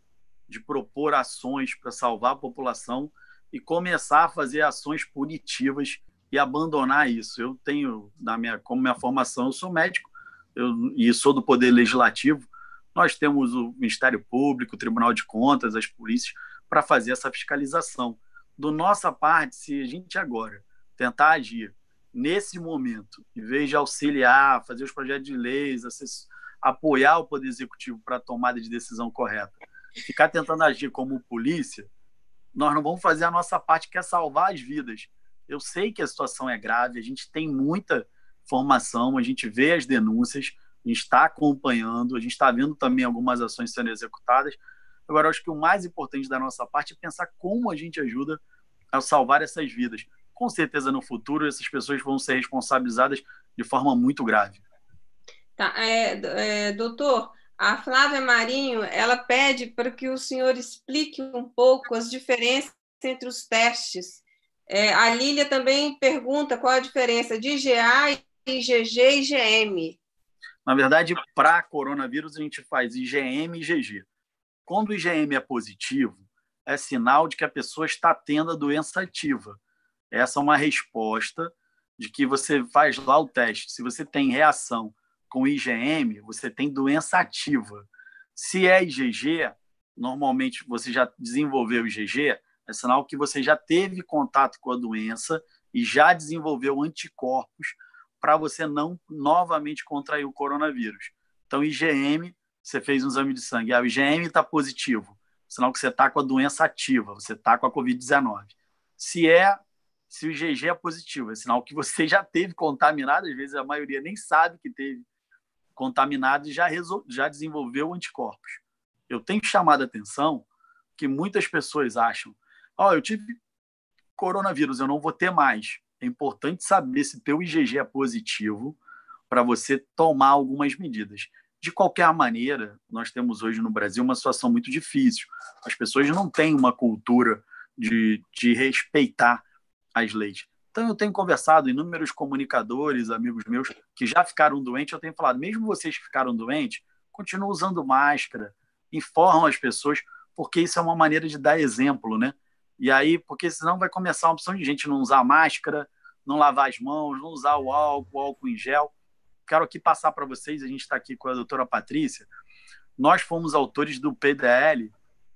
de propor ações para salvar a população e começar a fazer ações punitivas e abandonar isso. Eu tenho, na minha, como minha formação, eu sou médico eu, e sou do Poder Legislativo. Nós temos o Ministério Público, o Tribunal de Contas, as polícias para fazer essa fiscalização. Do nossa parte, se a gente agora tentar agir nesse momento, em vez de auxiliar, fazer os projetos de leis, apoiar o Poder Executivo para a tomada de decisão correta, ficar tentando agir como polícia, nós não vamos fazer a nossa parte, que é salvar as vidas. Eu sei que a situação é grave, a gente tem muita formação, a gente vê as denúncias, a gente está acompanhando, a gente está vendo também algumas ações sendo executadas, Agora, acho que o mais importante da nossa parte é pensar como a gente ajuda a salvar essas vidas. Com certeza, no futuro, essas pessoas vão ser responsabilizadas de forma muito grave. Tá, é, é, doutor, a Flávia Marinho, ela pede para que o senhor explique um pouco as diferenças entre os testes. É, a Lília também pergunta qual a diferença de IgA, IgG e IgM. Na verdade, para coronavírus, a gente faz IgM e IgG. Quando o IgM é positivo, é sinal de que a pessoa está tendo a doença ativa. Essa é uma resposta de que você faz lá o teste. Se você tem reação com IgM, você tem doença ativa. Se é IgG, normalmente você já desenvolveu IgG, é sinal que você já teve contato com a doença e já desenvolveu anticorpos para você não novamente contrair o coronavírus. Então, IgM você fez um exame de sangue, ah, o IgM está positivo, sinal que você está com a doença ativa, você está com a Covid-19. Se é, se o IgG é positivo, é sinal que você já teve contaminado, às vezes a maioria nem sabe que teve contaminado e já, resol... já desenvolveu anticorpos. Eu tenho chamado a atenção que muitas pessoas acham, ó, oh, eu tive coronavírus, eu não vou ter mais. é importante saber se teu IgG é positivo para você tomar algumas medidas. De qualquer maneira, nós temos hoje no Brasil uma situação muito difícil. As pessoas não têm uma cultura de, de respeitar as leis. Então, eu tenho conversado inúmeros comunicadores, amigos meus, que já ficaram doentes. Eu tenho falado, mesmo vocês que ficaram doentes, continuem usando máscara, informam as pessoas, porque isso é uma maneira de dar exemplo, né? E aí, porque senão vai começar uma opção de gente não usar máscara, não lavar as mãos, não usar o álcool, o álcool em gel. Quero aqui passar para vocês, a gente está aqui com a doutora Patrícia. Nós fomos autores do PDL,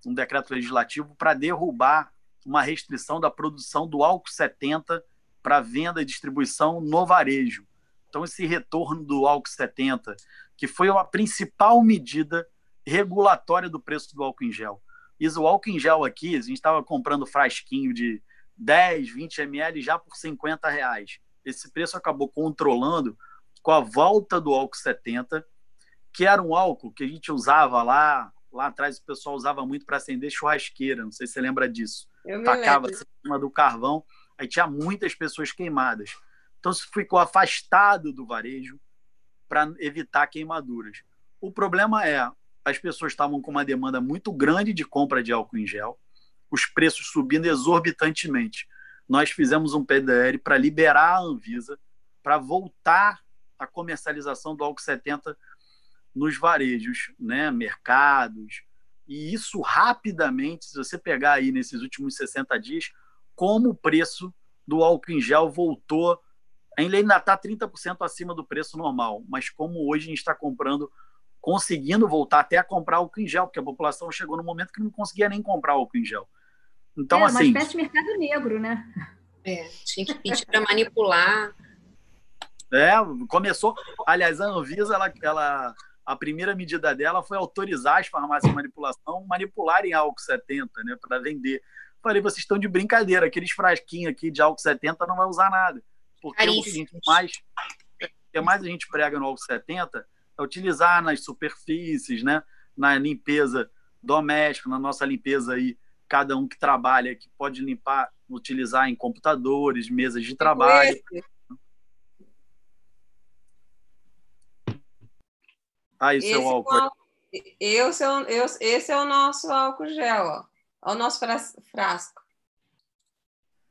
um decreto legislativo, para derrubar uma restrição da produção do álcool 70 para venda e distribuição no varejo. Então, esse retorno do álcool 70, que foi a principal medida regulatória do preço do álcool em gel. Isso, o álcool em gel aqui, a gente estava comprando frasquinho de 10, 20 ml já por 50 reais. Esse preço acabou controlando com a volta do álcool 70, que era um álcool que a gente usava lá, lá atrás o pessoal usava muito para acender churrasqueira, não sei se você lembra disso. Eu Tacava em cima do carvão, aí tinha muitas pessoas queimadas. Então isso ficou afastado do varejo para evitar queimaduras. O problema é, as pessoas estavam com uma demanda muito grande de compra de álcool em gel, os preços subindo exorbitantemente. Nós fizemos um PDR para liberar a Anvisa para voltar a comercialização do álcool 70 nos varejos, né, mercados. E isso rapidamente, se você pegar aí nesses últimos 60 dias, como o preço do álcool em gel voltou. Ele ainda está 30% acima do preço normal, mas como hoje a gente está comprando conseguindo voltar até a comprar álcool em gel, porque a população chegou no momento que não conseguia nem comprar álcool em gel. Então, é, assim. Uma espécie de mercado negro, né? É, tinha que pedir para manipular. É, começou. Aliás, a Anvisa, ela, ela, a primeira medida dela foi autorizar as farmácias de manipulação manipularem álcool 70, né, para vender. Falei, vocês estão de brincadeira, aqueles frasquinhos aqui de álcool 70 não vai usar nada. Porque o que mais, o que mais a gente prega no álcool 70 é utilizar nas superfícies, né? na limpeza doméstica, na nossa limpeza aí, cada um que trabalha, que pode limpar, utilizar em computadores, mesas de trabalho. Ah, isso esse é o álcool. Esse é o, esse é o nosso álcool gel, ó. É o nosso frasco.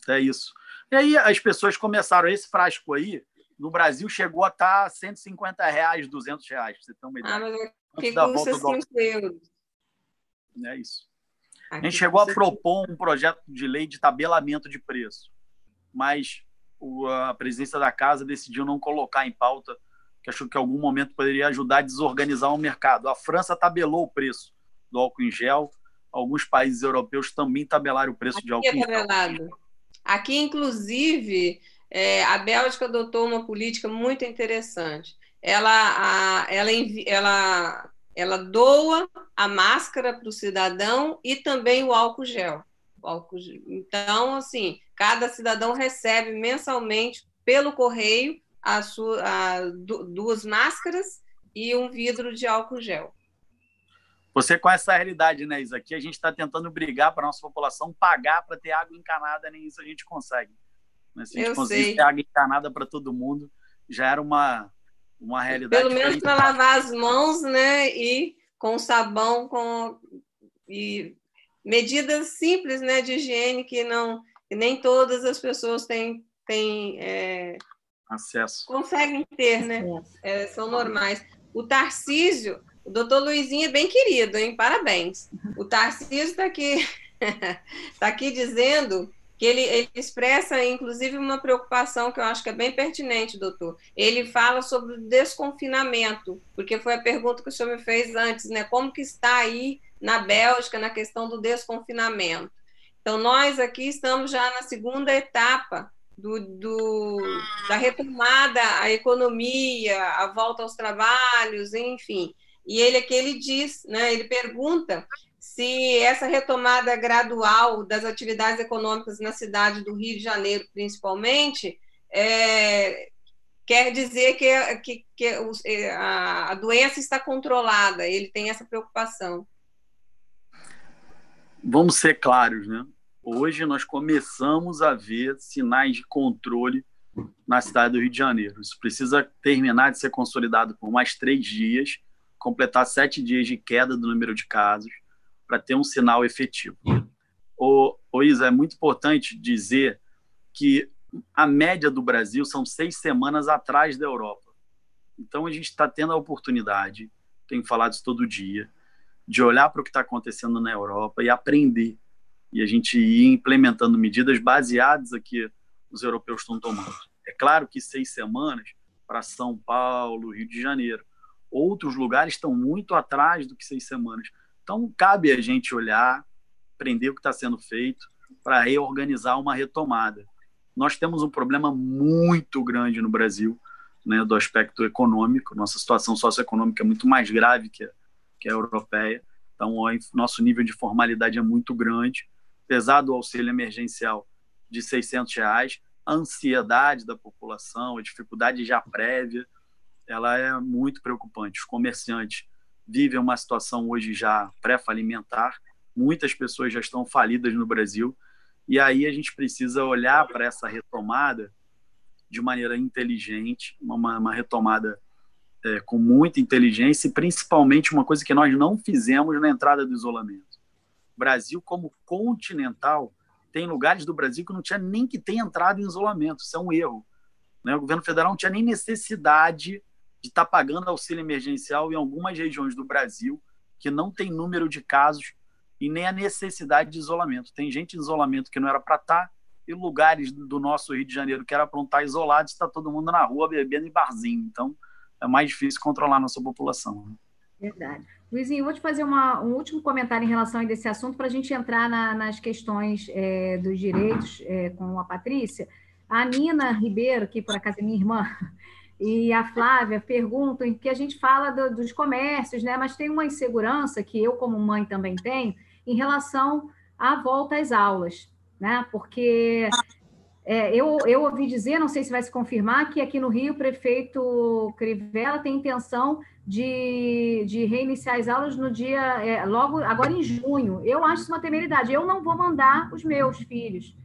É isso. E aí as pessoas começaram, esse frasco aí, no Brasil chegou a estar tá 150 reais, 200 reais, você ter uma ideia. Ah, mas que custa 5 euros. É isso. Aqui a gente chegou a propor um projeto de lei de tabelamento de preço, mas a presidência da casa decidiu não colocar em pauta, que achou que em algum momento poderia ajudar a desorganizar o mercado. A França tabelou o preço do álcool em gel, alguns países europeus também tabelaram o preço Aqui de álcool é em gel. Aqui, inclusive, é, a Bélgica adotou uma política muito interessante. Ela, a, ela, ela, ela doa a máscara para o cidadão e também o álcool gel. O álcool gel. Então, assim, cada cidadão recebe mensalmente pelo correio a sua, a, duas máscaras e um vidro de álcool gel. Você conhece essa realidade, né, Isa? Aqui a gente está tentando brigar para a nossa população pagar para ter água encanada, nem isso a gente consegue. Né? Se a gente Eu conseguisse sei. ter água encanada para todo mundo, já era uma, uma realidade. Pelo menos para lavar as mãos, né? E com sabão, com e medidas simples, né, de higiene que não nem todas as pessoas têm, têm é, acesso. Conseguem ter, né? É, são normais. O Tarcísio, o doutor Luizinho é bem querido, hein? Parabéns. O Tarcísio está aqui, tá aqui dizendo que ele, ele, expressa, inclusive, uma preocupação que eu acho que é bem pertinente, doutor. Ele fala sobre o desconfinamento, porque foi a pergunta que o senhor me fez antes, né? Como que está aí na Bélgica na questão do desconfinamento? Então, nós aqui estamos já na segunda etapa do, do, da retomada à economia, a volta aos trabalhos, enfim. E ele aqui ele diz, né? Ele pergunta se essa retomada gradual das atividades econômicas na cidade do Rio de Janeiro, principalmente, é, quer dizer que, que, que é, a, a doença está controlada, ele tem essa preocupação. Vamos ser claros, né? Hoje nós começamos a ver sinais de controle na cidade do Rio de Janeiro. Isso precisa terminar de ser consolidado por mais três dias, completar sete dias de queda do número de casos, para ter um sinal efetivo. O, o Isa, é muito importante dizer que a média do Brasil são seis semanas atrás da Europa. Então a gente está tendo a oportunidade, tenho falado isso todo dia, de olhar para o que está acontecendo na Europa e aprender. E a gente ir implementando medidas baseadas aqui os europeus estão tomando. É claro que seis semanas para São Paulo, Rio de Janeiro. Outros lugares estão muito atrás do que seis semanas. Então, cabe a gente olhar, aprender o que está sendo feito para reorganizar uma retomada. Nós temos um problema muito grande no Brasil, né, do aspecto econômico. Nossa situação socioeconômica é muito mais grave que a, que a europeia. Então, o nosso nível de formalidade é muito grande. Apesar do auxílio emergencial de 600 reais, a ansiedade da população, a dificuldade já prévia, ela é muito preocupante. Os comerciantes vivem uma situação hoje já pré-falimentar, muitas pessoas já estão falidas no Brasil, e aí a gente precisa olhar para essa retomada de maneira inteligente, uma, uma retomada é, com muita inteligência e principalmente uma coisa que nós não fizemos na entrada do isolamento. Brasil, como continental, tem lugares do Brasil que não tinha nem que ter entrado em isolamento. Isso é um erro. Né? O governo federal não tinha nem necessidade de estar tá pagando auxílio emergencial em algumas regiões do Brasil que não tem número de casos e nem a necessidade de isolamento. Tem gente em isolamento que não era para estar tá, e lugares do nosso Rio de Janeiro que era para estar isolados, está todo mundo na rua bebendo em barzinho. Então, é mais difícil controlar a nossa população. Verdade. Luizinho, vou te fazer uma, um último comentário em relação a esse assunto para a gente entrar na, nas questões é, dos direitos é, com a Patrícia. A Nina Ribeiro, que por acaso é minha irmã, e a Flávia perguntam que a gente fala do, dos comércios, né? Mas tem uma insegurança que eu, como mãe, também tenho em relação à volta às aulas, né? Porque é, eu, eu ouvi dizer, não sei se vai se confirmar, que aqui no Rio o prefeito Crivella tem intenção de, de reiniciar as aulas no dia, é, logo agora em junho. Eu acho isso uma temeridade. Eu não vou mandar os meus filhos.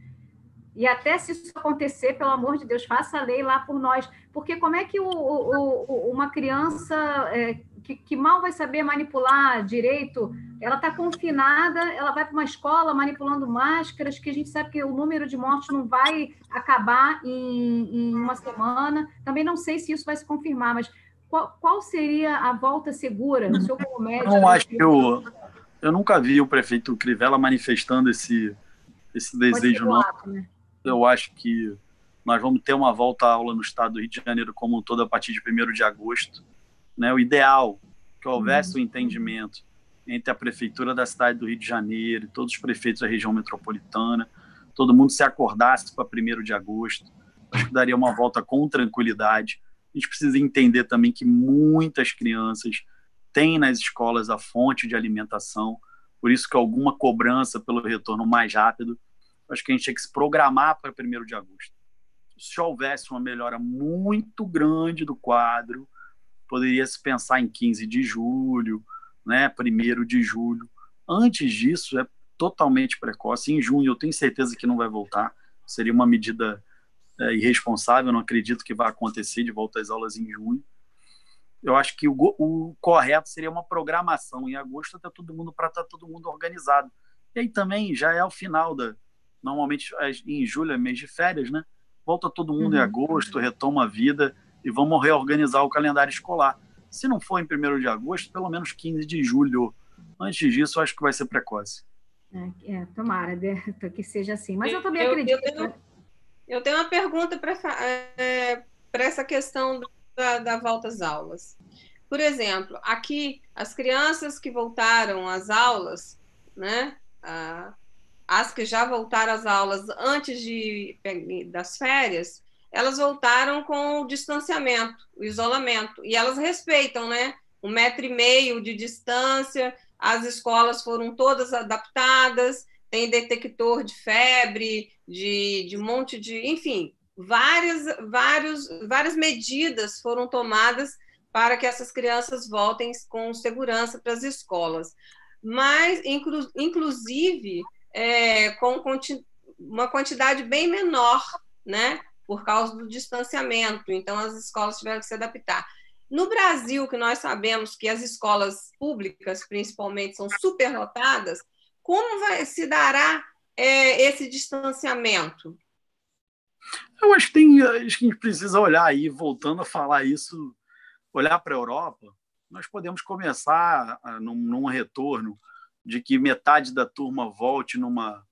E até se isso acontecer, pelo amor de Deus, faça a lei lá por nós. Porque como é que o, o, uma criança é, que, que, mal vai saber manipular direito, ela está confinada, ela vai para uma escola manipulando máscaras, que a gente sabe que o número de mortes não vai acabar em, em uma semana. Também não sei se isso vai se confirmar, mas qual, qual seria a volta segura, no seu como médico? Não acho que eu, eu nunca vi o prefeito Crivella manifestando esse, esse desejo, não. Né? Eu acho que nós vamos ter uma volta à aula no estado do Rio de Janeiro como um todo a partir de 1 de agosto. Né? O ideal que houvesse o uhum. um entendimento entre a prefeitura da cidade do Rio de Janeiro e todos os prefeitos da região metropolitana, todo mundo se acordasse para 1 de agosto. Acho que daria uma volta com tranquilidade a gente precisa entender também que muitas crianças têm nas escolas a fonte de alimentação, por isso que alguma cobrança pelo retorno mais rápido, acho que a gente tinha que se programar para 1 de agosto. Se houvesse uma melhora muito grande do quadro, poderia se pensar em 15 de julho, né, 1 de julho. Antes disso, é totalmente precoce. Em junho, eu tenho certeza que não vai voltar. Seria uma medida é, irresponsável, não acredito que vai acontecer de volta às aulas em junho. Eu acho que o, o correto seria uma programação em agosto até todo mundo para estar tá todo mundo organizado. E aí também já é o final da normalmente em julho é mês de férias, né? Volta todo mundo uhum. em agosto, retoma a vida e vamos reorganizar o calendário escolar. Se não for em 1 de agosto, pelo menos 15 de julho. Antes disso, acho que vai ser precoce. É, é tomara que seja assim. Mas eu também eu, acredito. Eu tenho, eu tenho uma pergunta para é, essa questão da, da volta às aulas. Por exemplo, aqui, as crianças que voltaram às aulas, né, as que já voltaram às aulas antes de, das férias, elas voltaram com o distanciamento, o isolamento, e elas respeitam, né? Um metro e meio de distância, as escolas foram todas adaptadas, tem detector de febre, de, de um monte de. Enfim, várias, vários, várias medidas foram tomadas para que essas crianças voltem com segurança para as escolas. Mas, inclu, inclusive, é, com uma quantidade bem menor, né? Por causa do distanciamento. Então, as escolas tiveram que se adaptar. No Brasil, que nós sabemos que as escolas públicas, principalmente, são superlotadas, como vai, se dará é, esse distanciamento? Eu acho que, tem, acho que a gente precisa olhar aí, voltando a falar isso, olhar para a Europa, nós podemos começar a, num, num, retorno de que metade da turma volte numa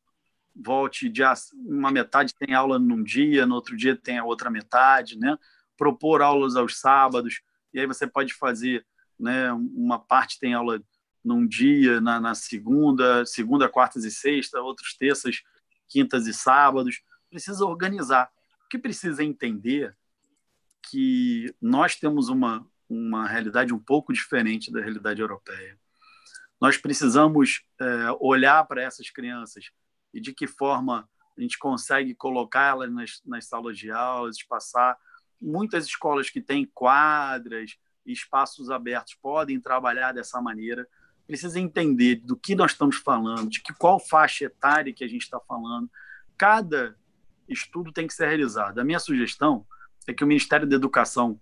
volte de uma metade tem aula num dia, no outro dia tem a outra metade, né? Propor aulas aos sábados e aí você pode fazer, né? Uma parte tem aula num dia, na, na segunda, segunda, quartas e sexta, outros terças, quintas e sábados. Precisa organizar. O que precisa entender que nós temos uma uma realidade um pouco diferente da realidade europeia. Nós precisamos é, olhar para essas crianças e de que forma a gente consegue colocá-las nas, nas salas de aulas, passar. Muitas escolas que têm quadras espaços abertos podem trabalhar dessa maneira. Precisa entender do que nós estamos falando, de que qual faixa etária que a gente está falando. Cada estudo tem que ser realizado. A minha sugestão é que o Ministério da Educação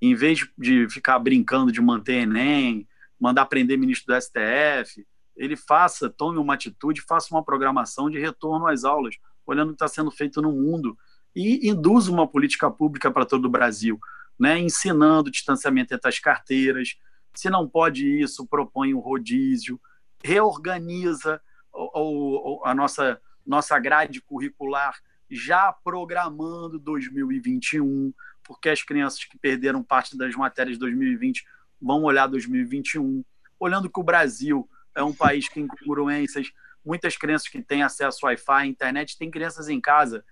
em vez de ficar brincando de manter Enem, mandar prender ministro do STF, ele faça, tome uma atitude, faça uma programação de retorno às aulas, olhando o que está sendo feito no mundo e induza uma política pública para todo o Brasil, né? ensinando distanciamento entre as carteiras. Se não pode isso, propõe um rodízio, reorganiza o, o, a nossa, nossa grade curricular já programando 2021, porque as crianças que perderam parte das matérias de 2020 vão olhar 2021, olhando que o Brasil é um país que incongruências, muitas crianças que têm acesso ao Wi-Fi, internet, tem crianças em casa,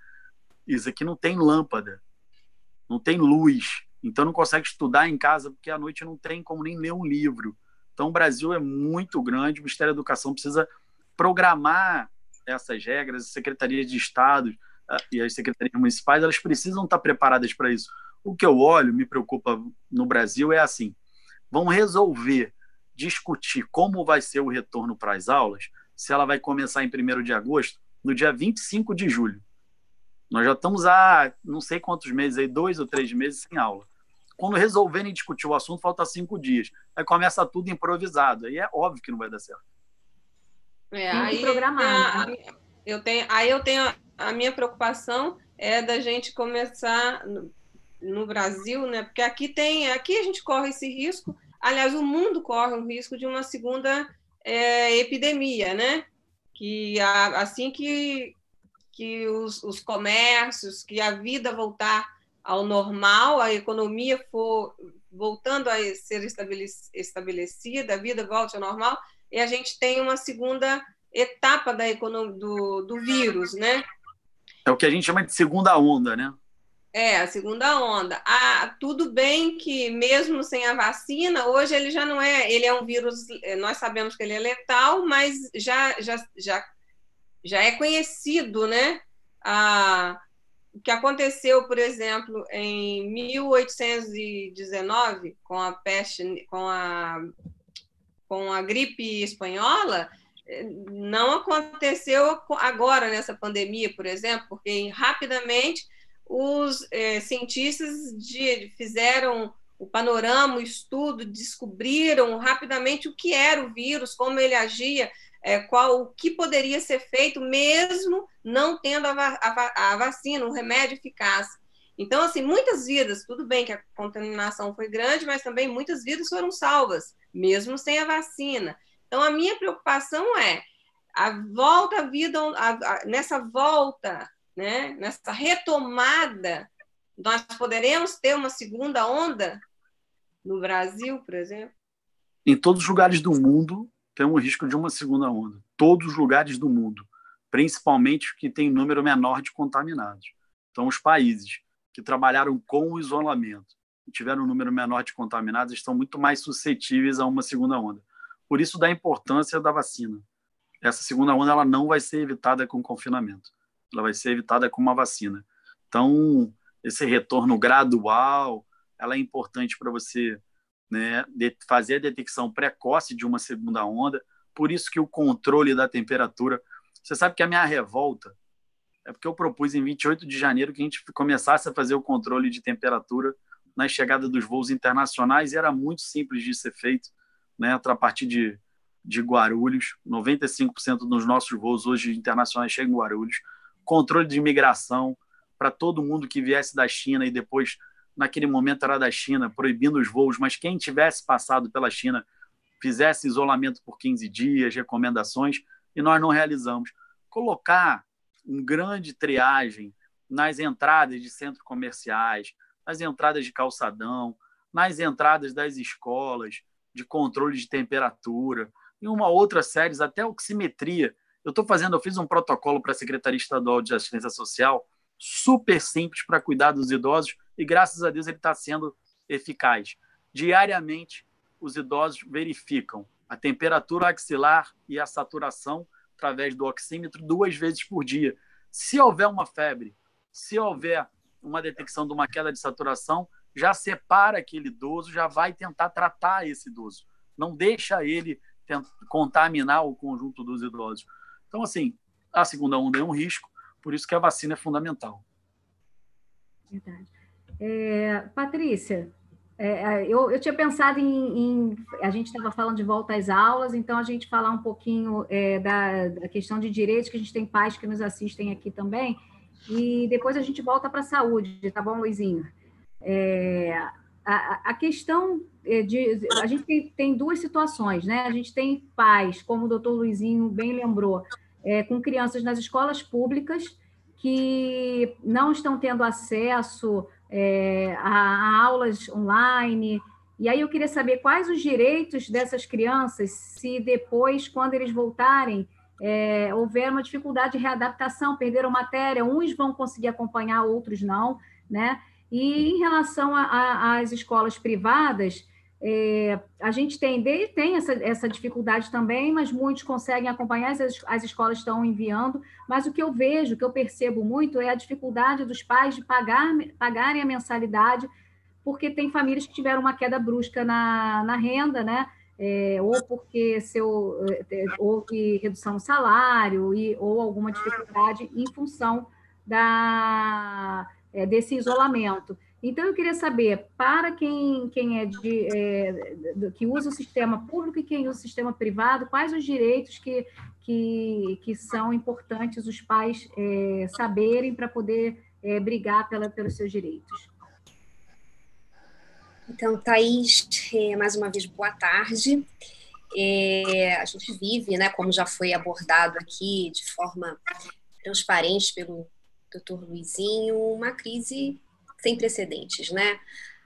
isso aqui não tem lâmpada, não tem luz, então não consegue estudar em casa porque à noite não tem como nem ler um livro. Então o Brasil é muito grande, o Ministério da Educação precisa programar essas regras, as secretarias de Estado ah, e as secretarias municipais, elas precisam estar preparadas para isso. O que eu olho, me preocupa no Brasil, é assim: vão resolver discutir como vai ser o retorno para as aulas, se ela vai começar em 1 de agosto, no dia 25 de julho. Nós já estamos há não sei quantos meses aí, dois ou três meses sem aula. Quando resolverem discutir o assunto, falta cinco dias. Aí começa tudo improvisado. Aí é óbvio que não vai dar certo. É, aí, programar. Né? Eu tenho, aí eu tenho a minha preocupação é da gente começar no Brasil, né? Porque aqui tem, aqui a gente corre esse risco. Aliás, o mundo corre o risco de uma segunda é, epidemia, né? Que a, assim que que os, os comércios, que a vida voltar ao normal, a economia for voltando a ser estabelecida, a vida volte ao normal, e a gente tem uma segunda etapa da economia, do, do vírus, né? É o que a gente chama de segunda onda, né? É, a segunda onda. Ah, tudo bem que mesmo sem a vacina, hoje ele já não é, ele é um vírus, é, nós sabemos que ele é letal, mas já já já, já é conhecido, né? Ah, o que aconteceu, por exemplo, em 1819 com a peste, com a com a gripe espanhola, não aconteceu agora nessa pandemia, por exemplo, porque rapidamente os é, cientistas de, fizeram o panorama, o estudo, descobriram rapidamente o que era o vírus, como ele agia, é, qual o que poderia ser feito, mesmo não tendo a, a, a vacina, um remédio eficaz. Então, assim, muitas vidas, tudo bem que a contaminação foi grande, mas também muitas vidas foram salvas, mesmo sem a vacina. Então, a minha preocupação é a volta à vida, a, a, nessa volta né, nessa retomada, nós poderemos ter uma segunda onda no Brasil, por exemplo? Em todos os lugares do mundo tem um risco de uma segunda onda. Todos os lugares do mundo, principalmente os que têm número menor de contaminados. Então, os países que trabalharam com o isolamento e tiveram um número menor de contaminados estão muito mais suscetíveis a uma segunda onda. Por isso, da importância da vacina. Essa segunda onda ela não vai ser evitada com confinamento ela vai ser evitada com uma vacina. Então, esse retorno gradual, ela é importante para você né, fazer a detecção precoce de uma segunda onda. Por isso que o controle da temperatura Você sabe que a minha revolta é porque eu propus em 28 de janeiro que a gente começasse a fazer o controle de temperatura na chegada dos voos internacionais e era muito simples de ser feito, né? A partir de, de Guarulhos, 95% dos nossos voos hoje internacionais chegam em Guarulhos. Controle de imigração para todo mundo que viesse da China e depois, naquele momento, era da China, proibindo os voos, mas quem tivesse passado pela China fizesse isolamento por 15 dias, recomendações, e nós não realizamos. Colocar um grande triagem nas entradas de centros comerciais, nas entradas de calçadão, nas entradas das escolas, de controle de temperatura, e uma outra série, até oximetria. Eu estou fazendo, eu fiz um protocolo para a Secretaria Estadual de Assistência Social, super simples para cuidar dos idosos, e graças a Deus ele está sendo eficaz. Diariamente, os idosos verificam a temperatura axilar e a saturação através do oxímetro duas vezes por dia. Se houver uma febre, se houver uma detecção de uma queda de saturação, já separa aquele idoso, já vai tentar tratar esse idoso. Não deixa ele contaminar o conjunto dos idosos. Então, assim, a segunda onda é um risco, por isso que a vacina é fundamental. Verdade. É, Patrícia, é, é, eu, eu, tinha pensado em, em a gente estava falando de volta às aulas, então a gente falar um pouquinho é, da, da, questão de direitos, que a gente tem pais que nos assistem aqui também, e depois a gente volta para a saúde, tá bom, Luizinho? É, a, a, questão é, de. A gente tem, tem, duas situações, né? A gente tem pais, como o doutor Luizinho bem lembrou, é, com crianças nas escolas públicas que não estão tendo acesso é, a, a, aulas online. E aí eu queria saber quais os direitos dessas crianças, se depois, quando eles voltarem, é, houver uma dificuldade de readaptação, perderam matéria, uns vão conseguir acompanhar, outros não, né? E em relação às escolas privadas, é, a gente tem, tem essa, essa dificuldade também, mas muitos conseguem acompanhar, as, as escolas estão enviando, mas o que eu vejo, o que eu percebo muito é a dificuldade dos pais de pagar, pagarem a mensalidade, porque tem famílias que tiveram uma queda brusca na, na renda, né? É, ou porque seu, é, houve redução no salário, e, ou alguma dificuldade em função da, é, desse isolamento. Então, eu queria saber, para quem, quem é de, é, que usa o sistema público e quem usa o sistema privado, quais os direitos que, que, que são importantes os pais é, saberem para poder é, brigar pela, pelos seus direitos? Então, Thaís, é, mais uma vez, boa tarde. É, a gente vive, né, como já foi abordado aqui de forma transparente pelo doutor Luizinho, uma crise sem precedentes, né?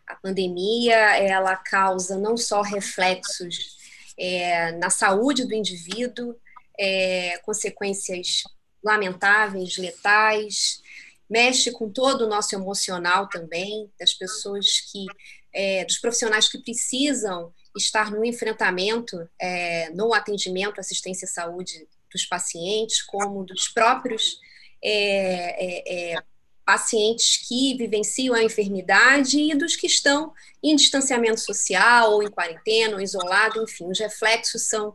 A pandemia, ela causa não só reflexos é, na saúde do indivíduo, é, consequências lamentáveis, letais, mexe com todo o nosso emocional também, das pessoas que, é, dos profissionais que precisam estar no enfrentamento, é, no atendimento, assistência à saúde dos pacientes, como dos próprios é, é, é pacientes que vivenciam a enfermidade e dos que estão em distanciamento social, ou em quarentena, ou isolado, enfim, os reflexos são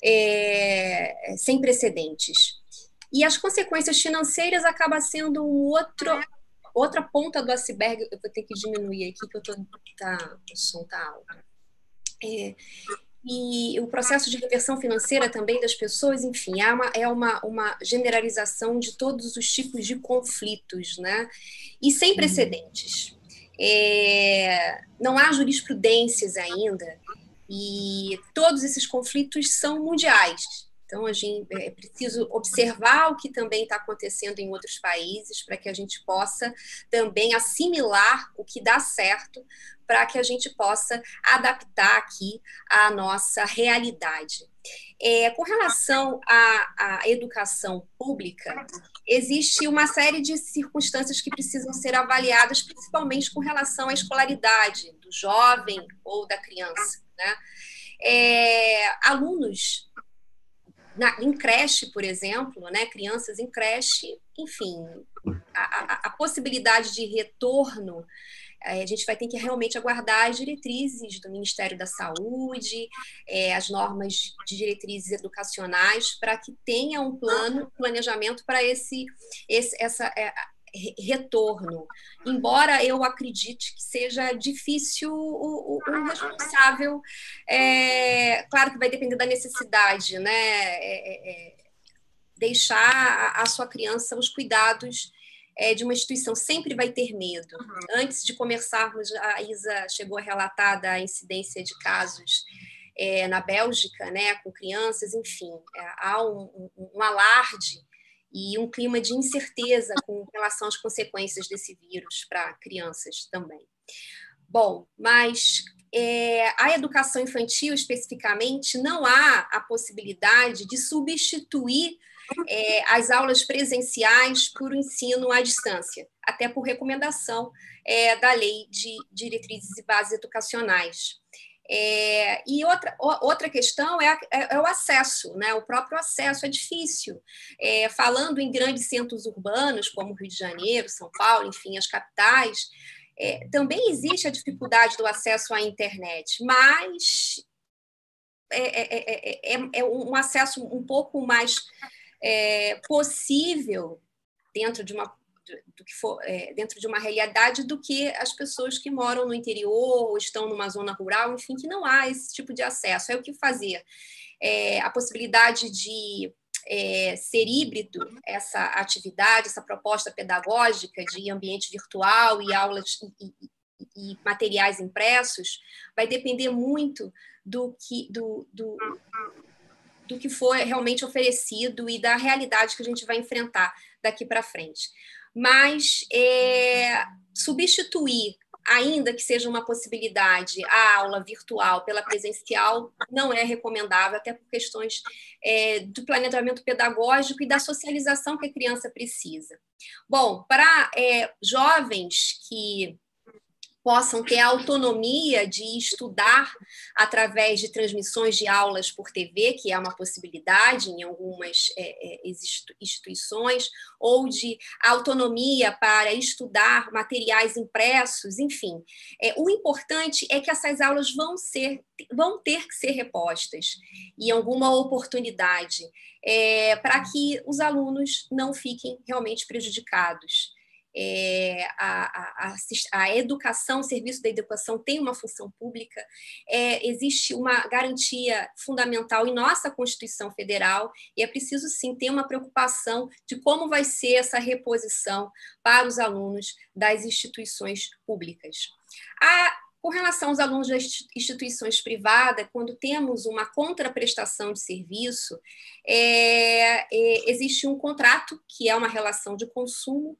é, sem precedentes. E as consequências financeiras acabam sendo um outro, outra ponta do iceberg. Eu vou ter que diminuir aqui, que eu tô, tá, o som está alto. É, e o processo de reversão financeira também das pessoas, enfim, é uma, é uma, uma generalização de todos os tipos de conflitos, né? E sem precedentes. É, não há jurisprudências ainda, e todos esses conflitos são mundiais. Então, a gente é preciso observar o que também está acontecendo em outros países para que a gente possa também assimilar o que dá certo para que a gente possa adaptar aqui a nossa realidade. É, com relação à, à, educação pública, existe uma série de circunstâncias que precisam ser avaliadas, principalmente com relação à escolaridade do jovem ou da criança. Né? É, alunos na, em creche, por exemplo, né, crianças em creche, enfim, a, a, a possibilidade de retorno a gente vai ter que realmente aguardar as diretrizes do Ministério da Saúde, é, as normas de diretrizes educacionais, para que tenha um plano, planejamento para esse, esse, essa, é, retorno. Embora eu acredite que seja difícil o, o, o responsável, é, claro que vai depender da necessidade, né? É, é, é deixar a, a, sua criança os cuidados é, de uma instituição sempre vai ter medo. Uhum. Antes de começarmos, a Isa chegou a relatar da incidência de casos é, na Bélgica, né, com crianças, enfim, há um, um, um alarde e um clima de incerteza com relação às consequências desse vírus para crianças também. Bom, mas é, a educação infantil, especificamente, não há a possibilidade de substituir é, as aulas presenciais por ensino à distância, até por recomendação é, da Lei de Diretrizes e Bases Educacionais. É, e outra, outra questão é, é, é, o acesso, né? o próprio acesso é difícil. É, falando em grandes centros urbanos, como Rio de Janeiro, São Paulo, enfim, as capitais, é, também existe a dificuldade do acesso à internet, mas é, é, é um acesso um pouco mais possível dentro de uma do que for é, dentro de uma realidade do que as pessoas que moram no interior ou estão numa zona rural, enfim, que não há esse tipo de acesso. É o que fazer. É, a possibilidade de é, ser híbrido essa atividade, essa proposta pedagógica de ambiente virtual e aulas e, e, e materiais impressos, vai depender muito do que do, do, do que for realmente oferecido e da realidade que a gente vai enfrentar daqui para frente mas é, substituir, ainda que seja uma possibilidade, a aula virtual pela presencial não é recomendável, até por questões é, do planejamento pedagógico e da socialização que a criança precisa. Bom, para é, jovens que possam ter a autonomia de estudar através de transmissões de aulas por TV, que é uma possibilidade em algumas é, é instituições, ou de autonomia para estudar materiais impressos, enfim. É, o importante é que essas aulas vão ser, vão ter que ser repostas em alguma oportunidade, é, para que os alunos não fiquem realmente prejudicados é, a, a, a, educação, o serviço da educação tem uma função pública, é, existe uma garantia fundamental em nossa Constituição Federal e é preciso sim ter uma preocupação de como vai ser essa reposição para os alunos das instituições públicas. A, com relação aos alunos das instituições privadas, quando temos uma contraprestação de serviço, é, é, existe um contrato, que é uma relação de consumo,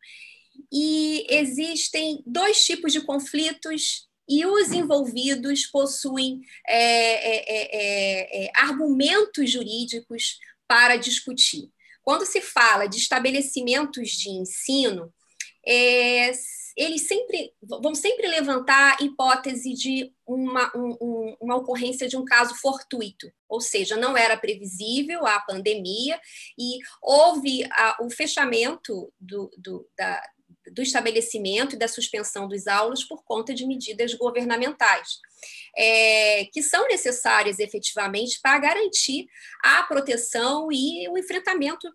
e existem dois tipos de conflitos e os envolvidos possuem é, é, é, é, é argumentos jurídicos para discutir. Quando se fala de estabelecimentos de ensino, é, eles sempre vão sempre levantar a hipótese de uma, um, uma ocorrência de um caso fortuito, ou seja, não era previsível a pandemia e houve a, o fechamento do, do, da, do estabelecimento e da suspensão dos aulas por conta de medidas governamentais, é, que são necessárias efetivamente para garantir a proteção e o enfrentamento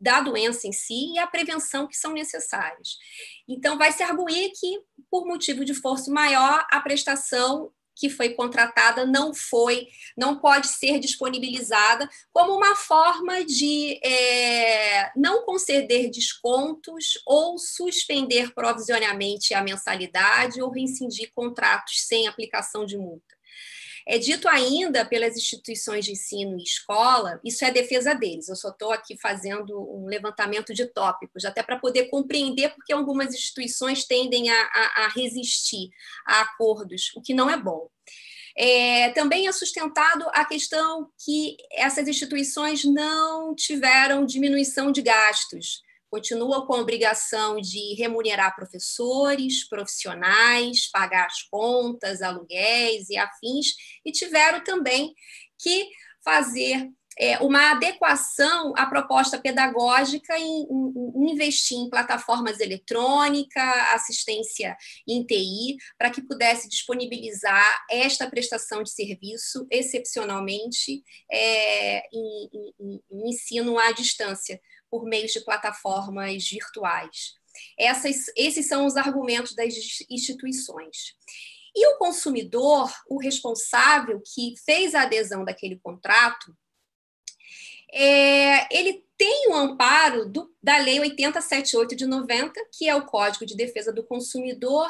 da doença em si e a prevenção que são necessárias. Então, vai se arguir que, por motivo de força maior, a prestação que foi contratada não foi, não pode ser disponibilizada como uma forma de é, não conceder descontos ou suspender provisoriamente a mensalidade ou rescindir contratos sem aplicação de multa. É dito ainda pelas instituições de ensino e escola, isso é defesa deles, eu só estou aqui fazendo um levantamento de tópicos, até para poder compreender porque algumas instituições tendem a, a, a resistir a acordos, o que não é bom. É, também é sustentado a questão que essas instituições não tiveram diminuição de gastos continuam com a obrigação de remunerar professores, profissionais, pagar as contas, aluguéis e afins, e tiveram também que fazer é, uma adequação à proposta pedagógica em, em, em investir em plataformas eletrônicas, assistência em TI, para que pudesse disponibilizar esta prestação de serviço excepcionalmente é, em, em, em ensino à distância, por meio de plataformas virtuais. Essas, esses são os argumentos das instituições. E o consumidor, o responsável que fez a adesão daquele contrato, é, ele tem o amparo do, da Lei 8078 de 90, que é o Código de Defesa do Consumidor,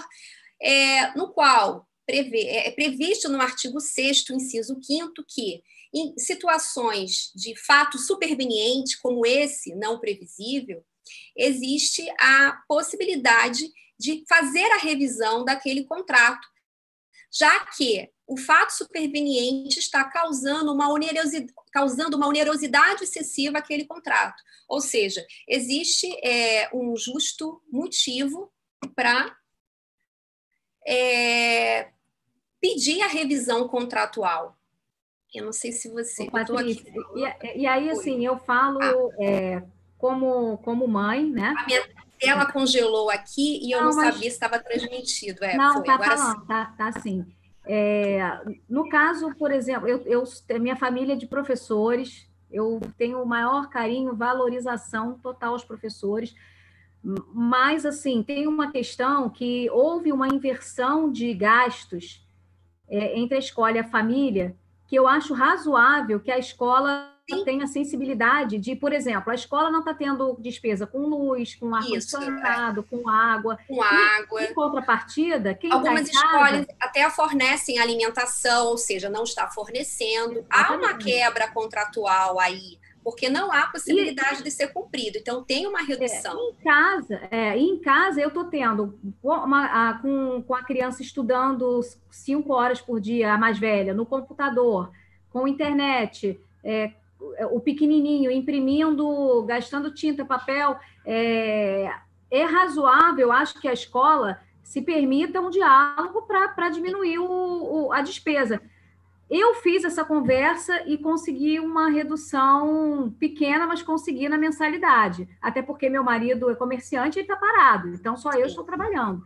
é, no qual prevê, é, é previsto no artigo 6 inciso 5 que em situações de fato superveniente, como esse, não previsível, existe a possibilidade de fazer a revisão daquele contrato, já que o fato superveniente está causando uma onerosidade, causando uma onerosidade excessiva àquele contrato. Ou seja, existe é, um justo motivo para é, pedir a revisão contratual. Eu não sei se você. Ô, Patrícia, e, e, aí, assim, eu falo ah. é, como, como mãe, né? A minha tela congelou aqui e eu não, não mas... sabia se estava transmitido. É, não, foi. tá Agora falando, sim. tá, tá sim. É, no caso, por exemplo, eu, eu, minha família é de professores, eu tenho o maior carinho, valorização total aos professores, mas, assim, tem uma questão que houve uma inversão de gastos é, entre a escola e a família, que eu acho razoável que a escola Sim. tenha sensibilidade de, por exemplo, a escola não está tendo despesa com luz, com ar-condicionado, é. com água. Com água. Em contrapartida, quem tá Algumas tá escolas até fornecem alimentação, ou seja, não está fornecendo. Exatamente. Há uma quebra contratual aí porque não há possibilidade e, de ser cumprido. Então, tem uma redução. É, em casa, é, em casa eu estou tendo uma, a, com, com a criança estudando cinco horas por dia, a mais velha, no computador, com internet, é, o pequenininho imprimindo, gastando tinta, papel. É, é razoável, acho que a escola se permita um diálogo para diminuir o, o, a despesa. Eu fiz essa conversa e consegui uma redução pequena, mas consegui na mensalidade. Até porque meu marido é comerciante e está parado, então só eu estou trabalhando.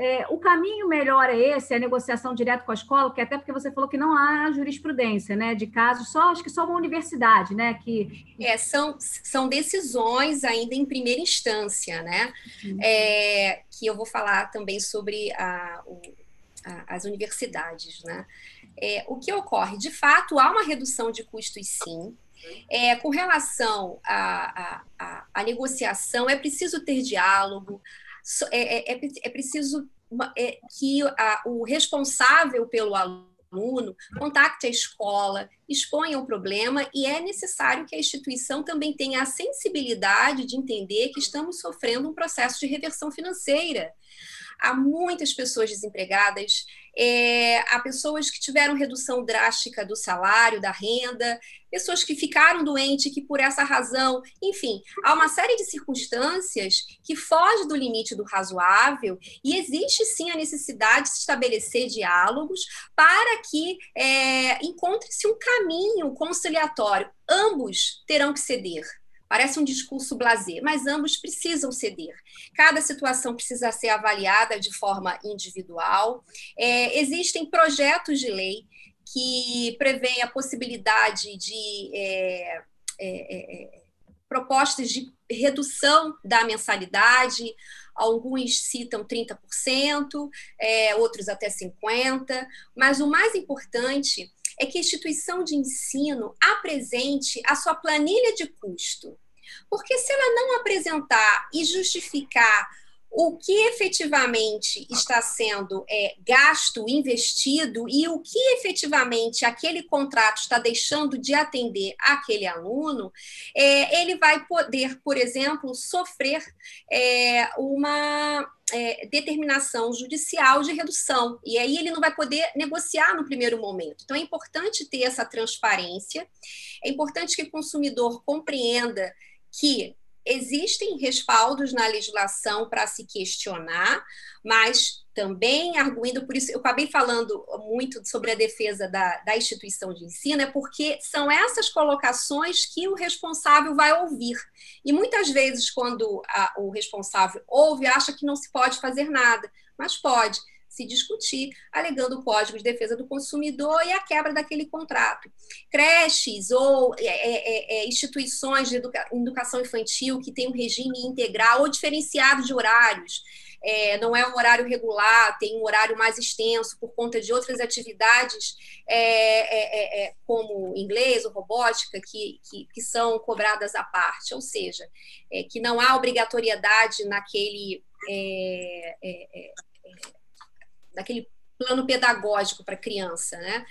É, o caminho melhor é esse, a negociação direto com a escola, que até porque você falou que não há jurisprudência, né, de casos, só acho que só uma universidade, né, que é, são, são decisões ainda em primeira instância, né, uhum. é, que eu vou falar também sobre a, o, a, as universidades, né. É, o que ocorre? De fato, há uma redução de custos, sim. É, com relação à, à, à, negociação, é preciso ter diálogo, é, é, é, é preciso é, que a, o responsável pelo aluno contacte a escola, exponha o problema e é necessário que a instituição também tenha a sensibilidade de entender que estamos sofrendo um processo de reversão financeira há muitas pessoas desempregadas, é, há pessoas que tiveram redução drástica do salário, da renda, pessoas que ficaram doentes, que por essa razão, enfim, há uma série de circunstâncias que foge do limite do razoável e existe sim a necessidade de se estabelecer diálogos para que é, encontre-se um caminho conciliatório. Ambos terão que ceder. Parece um discurso blasé, mas ambos precisam ceder. Cada situação precisa ser avaliada de forma individual. É, existem projetos de lei que prevêem a possibilidade de é, é, é propostas de redução da mensalidade. Alguns citam 30%, é, outros até 50%, mas o mais importante é que a instituição de ensino apresente a sua planilha de custo. Porque se ela não apresentar e justificar o que efetivamente está sendo é, gasto, investido e o que efetivamente aquele contrato está deixando de atender aquele aluno, é, ele vai poder, por exemplo, sofrer é, uma é, determinação judicial de redução. E aí ele não vai poder negociar no primeiro momento. Então é importante ter essa transparência, é importante que o consumidor compreenda que existem respaldos na legislação para se questionar, mas também arguindo, por isso eu acabei falando muito sobre a defesa da, da instituição de ensino, é porque são essas colocações que o responsável vai ouvir. E muitas vezes, quando a, o responsável ouve, acha que não se pode fazer nada, mas pode se discutir, alegando o Código de Defesa do Consumidor e a quebra daquele contrato. Creches ou é, é, é, é instituições de educa educação infantil que têm um regime integral ou diferenciado de horários. É, não é um horário regular, tem um horário mais extenso por conta de outras atividades, é, é, como inglês ou robótica, que, que, que, são cobradas à parte, ou seja, que não há obrigatoriedade naquele daquele plano pedagógico para a criança, né?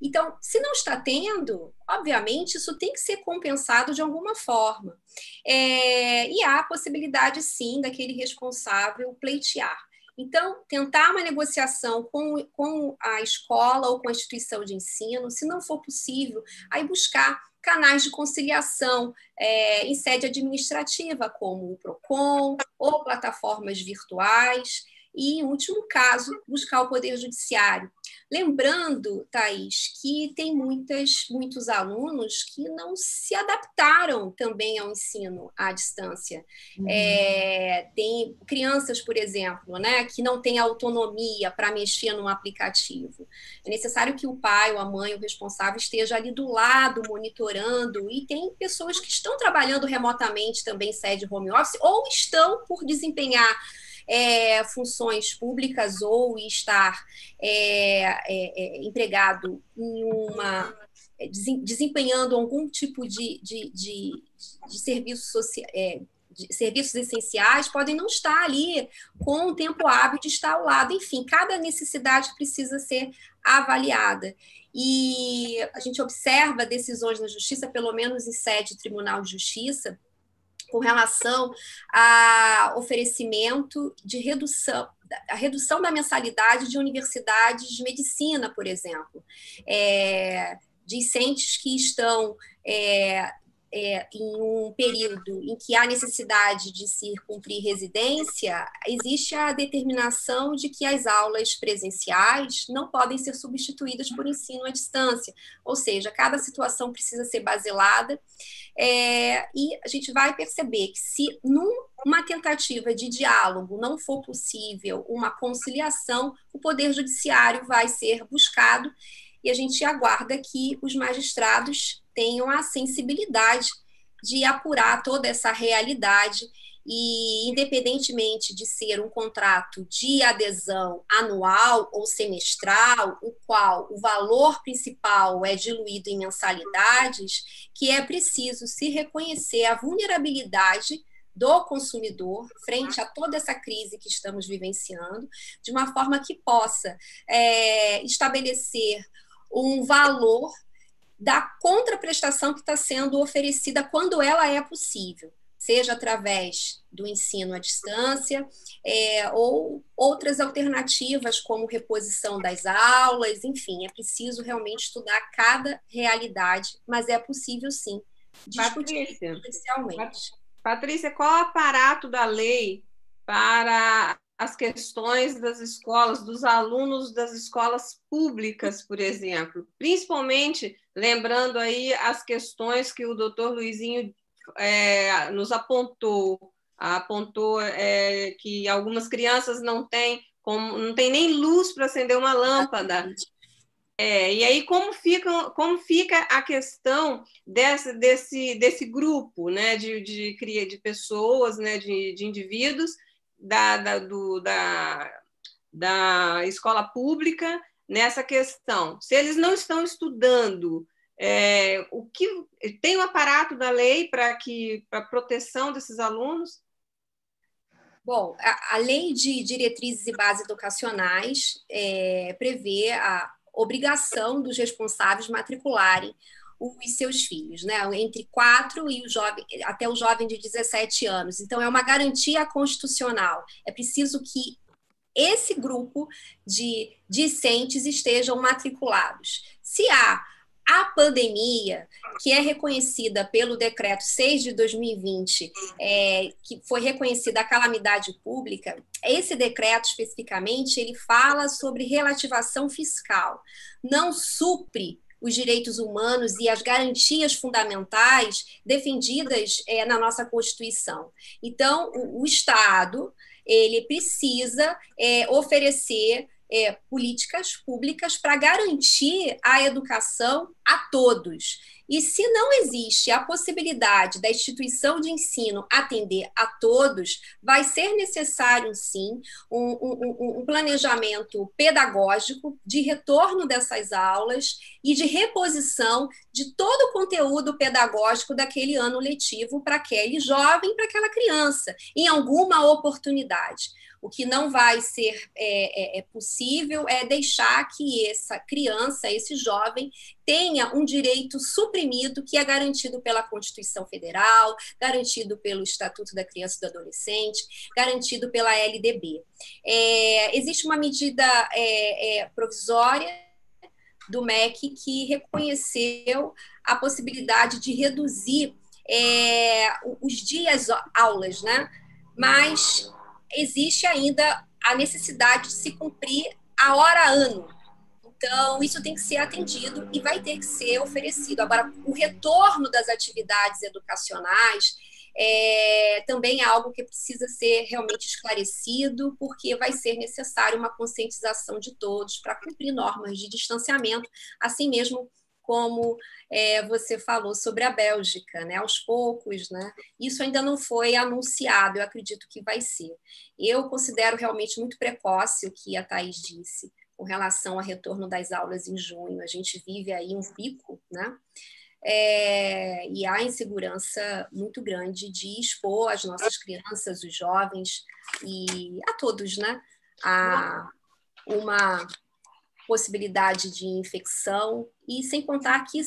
Então, se não está tendo, obviamente, isso tem que ser compensado de alguma forma. É, e há a possibilidade, sim, daquele responsável pleitear. Então, tentar uma negociação com, com a escola ou com a instituição de ensino, se não for possível, aí buscar canais de conciliação é, em sede administrativa, como o PROCON ou plataformas virtuais e, em último caso, buscar o Poder Judiciário. Lembrando, Thaís, que tem muitas, muitos alunos que não se adaptaram também ao ensino à distância. Uhum. É, tem crianças, por exemplo, né, que não têm autonomia para mexer num aplicativo. É necessário que o pai ou a mãe, o responsável, esteja ali do lado, monitorando, e tem pessoas que estão trabalhando remotamente também sede home office, ou estão por desempenhar é, funções públicas ou estar é, é, é empregado em uma é, desempenhando algum tipo de, de, de, de serviço social, é, serviços essenciais podem não estar ali com o tempo hábil de estar ao lado. Enfim, cada necessidade precisa ser avaliada. E a gente observa decisões na justiça, pelo menos em sede de Tribunal de Justiça, com relação a oferecimento de redução, a redução da mensalidade de universidades de medicina, por exemplo, é, discentes que estão é, é, em um período em que há necessidade de se cumprir residência, existe a determinação de que as aulas presenciais não podem ser substituídas por ensino à distância, ou seja, cada situação precisa ser baselada, é, e a gente vai perceber que se numa tentativa de diálogo não for possível uma conciliação, o Poder Judiciário vai ser buscado e a gente aguarda que os magistrados tenham a sensibilidade de apurar toda essa realidade e, independentemente de ser um contrato de adesão anual ou semestral, o qual o valor principal é diluído em mensalidades, que é preciso se reconhecer a vulnerabilidade do consumidor frente a toda essa crise que estamos vivenciando, de uma forma que possa é, estabelecer um valor da contraprestação que está sendo oferecida quando ela é possível, seja através do ensino à distância é, ou outras alternativas, como reposição das aulas, enfim, é preciso realmente estudar cada realidade, mas é possível sim discutir Patrícia, especialmente. Patrícia, qual o aparato da lei para as questões das escolas, dos alunos das escolas públicas, por exemplo, principalmente lembrando aí as questões que o doutor Luizinho é, nos apontou, apontou é, que algumas crianças não têm, como, não tem nem luz para acender uma lâmpada. É, e aí como fica, como fica a questão dessa, desse, desse grupo né, de, de, de pessoas, né, de, de indivíduos da, da, do, da, da escola pública nessa questão. Se eles não estão estudando é, o que tem o um aparato da lei para que para proteção desses alunos? Bom, a, a, lei de diretrizes e bases educacionais é, prevê a obrigação dos responsáveis matricularem os seus filhos, né? Entre 4 e o jovem, até o jovem de 17 anos. Então, é uma garantia constitucional. É preciso que esse grupo de discentes estejam matriculados. Se há a pandemia, que é reconhecida pelo decreto 6 de 2020, é, que foi reconhecida a calamidade pública, esse decreto especificamente ele fala sobre relativação fiscal, não supre os direitos humanos e as garantias fundamentais defendidas é, na nossa Constituição. Então, o, o Estado ele precisa é, oferecer é, políticas públicas para garantir a educação a todos. E se não existe a possibilidade da instituição de ensino atender a todos, vai ser necessário, sim, um, um, um planejamento pedagógico de retorno dessas aulas e de reposição de todo o conteúdo pedagógico daquele ano letivo para aquele jovem, para aquela criança, em alguma oportunidade. O que não vai ser é, é, é, possível é deixar que essa criança, esse jovem, tenha um direito suprimido que é garantido pela Constituição Federal, garantido pelo Estatuto da Criança e do Adolescente, garantido pela LDB. É, existe uma medida é, é, provisória do MEC que reconheceu a possibilidade de reduzir é, os dias aulas, né? Mas existe ainda a necessidade de se cumprir a hora ano. Então, isso tem que ser atendido e vai ter que ser oferecido. Agora, o retorno das atividades educacionais é, também é algo que precisa ser realmente esclarecido, porque vai ser necessário uma conscientização de todos para cumprir normas de distanciamento, assim mesmo como é, você falou sobre a Bélgica, né? Aos poucos, né? Isso ainda não foi anunciado, eu acredito que vai ser. Eu considero realmente muito precoce o que a Thais disse com relação ao retorno das aulas em junho. A gente vive aí um pico, né? É, e há insegurança muito grande de expor as nossas crianças, os jovens e a todos, né? A uma possibilidade de infecção, e sem contar que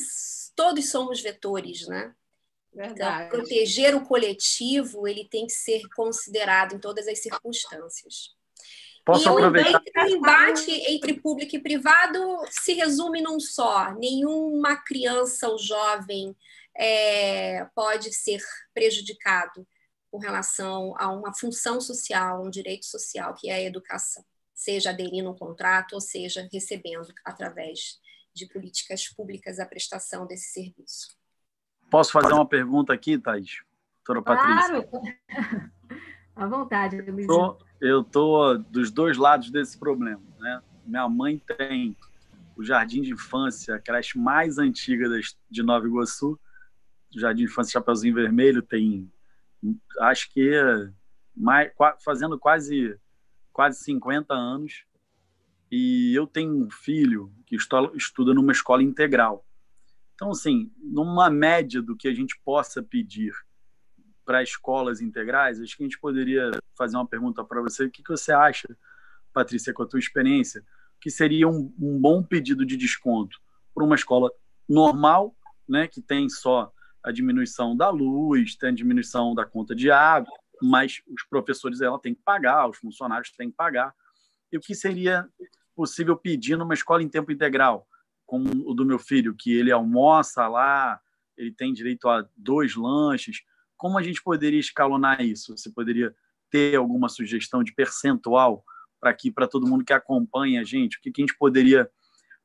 todos somos vetores, né? Então, Verdade. Então, proteger o coletivo, ele tem que ser considerado em todas as circunstâncias. Posso e aproveitar? o embate entre público e privado se resume num só. Nenhuma criança ou jovem é, pode ser prejudicado com relação a uma função social, um direito social, que é a educação seja aderindo a um contrato ou seja recebendo através de políticas públicas a prestação desse serviço. Posso fazer uma pergunta aqui, Thais? Doutora Patrícia. Claro! à vontade, Luiz. Eu estou dos dois lados desse problema. Né? Minha mãe tem o Jardim de Infância, a creche mais antiga de Nova Iguaçu. O Jardim de Infância Chapeuzinho Vermelho tem, acho que, mais, fazendo quase quase 50 anos e eu tenho um filho que estuda numa escola integral. Então, assim, numa média do que a gente possa pedir para escolas integrais, acho que a gente poderia fazer uma pergunta para você. O que, que você acha, Patrícia, com a tua experiência, que seria um, um bom pedido de desconto para uma escola normal, né, que tem só a diminuição da luz, tem a diminuição da conta de água, mas os professores ela tem que pagar, os funcionários têm que pagar. E o que seria possível pedir numa escola em tempo integral, como o do meu filho, que ele almoça lá, ele tem direito a dois lanches. Como a gente poderia escalonar isso? Você poderia ter alguma sugestão de percentual para aqui, para todo mundo que acompanha a gente? O que, que a gente poderia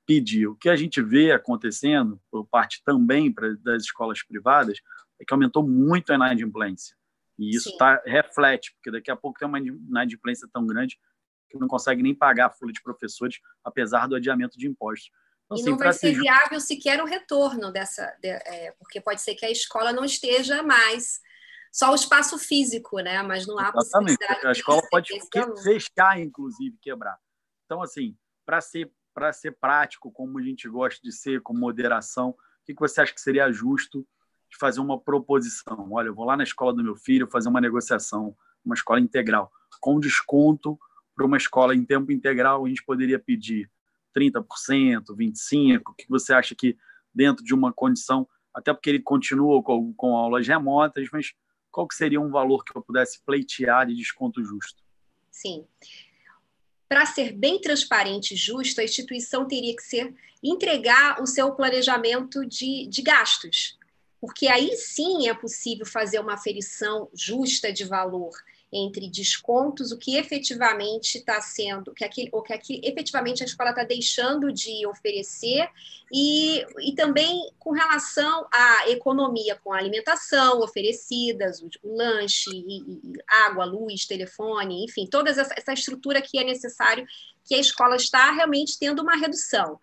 pedir? O que a gente vê acontecendo, por parte também das escolas privadas, é que aumentou muito a inadimplência. E isso tá, reflete, porque daqui a pouco tem uma inadimplência tão grande que não consegue nem pagar a folha de professores, apesar do adiamento de impostos. Então, e assim, não vai ser viável sequer o retorno dessa, de, é, porque pode ser que a escola não esteja mais só o espaço físico, né? Mas não há Exatamente. possibilidade. A escola pode fechar, inclusive, quebrar. Então, assim, para ser para ser prático, como a gente gosta de ser, com moderação, o que você acha que seria justo de fazer uma proposição. Olha, eu vou lá na escola do meu filho fazer uma negociação, uma escola integral, com desconto para uma escola em tempo integral, a gente poderia pedir 30%, 25%, o que você acha que dentro de uma condição, até porque ele continua com, com aulas remotas, mas qual que seria um valor que eu pudesse pleitear de desconto justo? Sim. para ser bem transparente e justo, a instituição teria que ser entregar o seu planejamento de, de gastos, porque aí sim é possível fazer uma aferição justa de valor entre descontos, o que efetivamente está sendo, que aqui, o que aqui efetivamente a escola está deixando de oferecer, e, e também com relação à economia com a alimentação oferecidas, o, o lanche, e, e, água, luz, telefone, enfim, toda essa, essa estrutura que é necessário que a escola está realmente tendo uma redução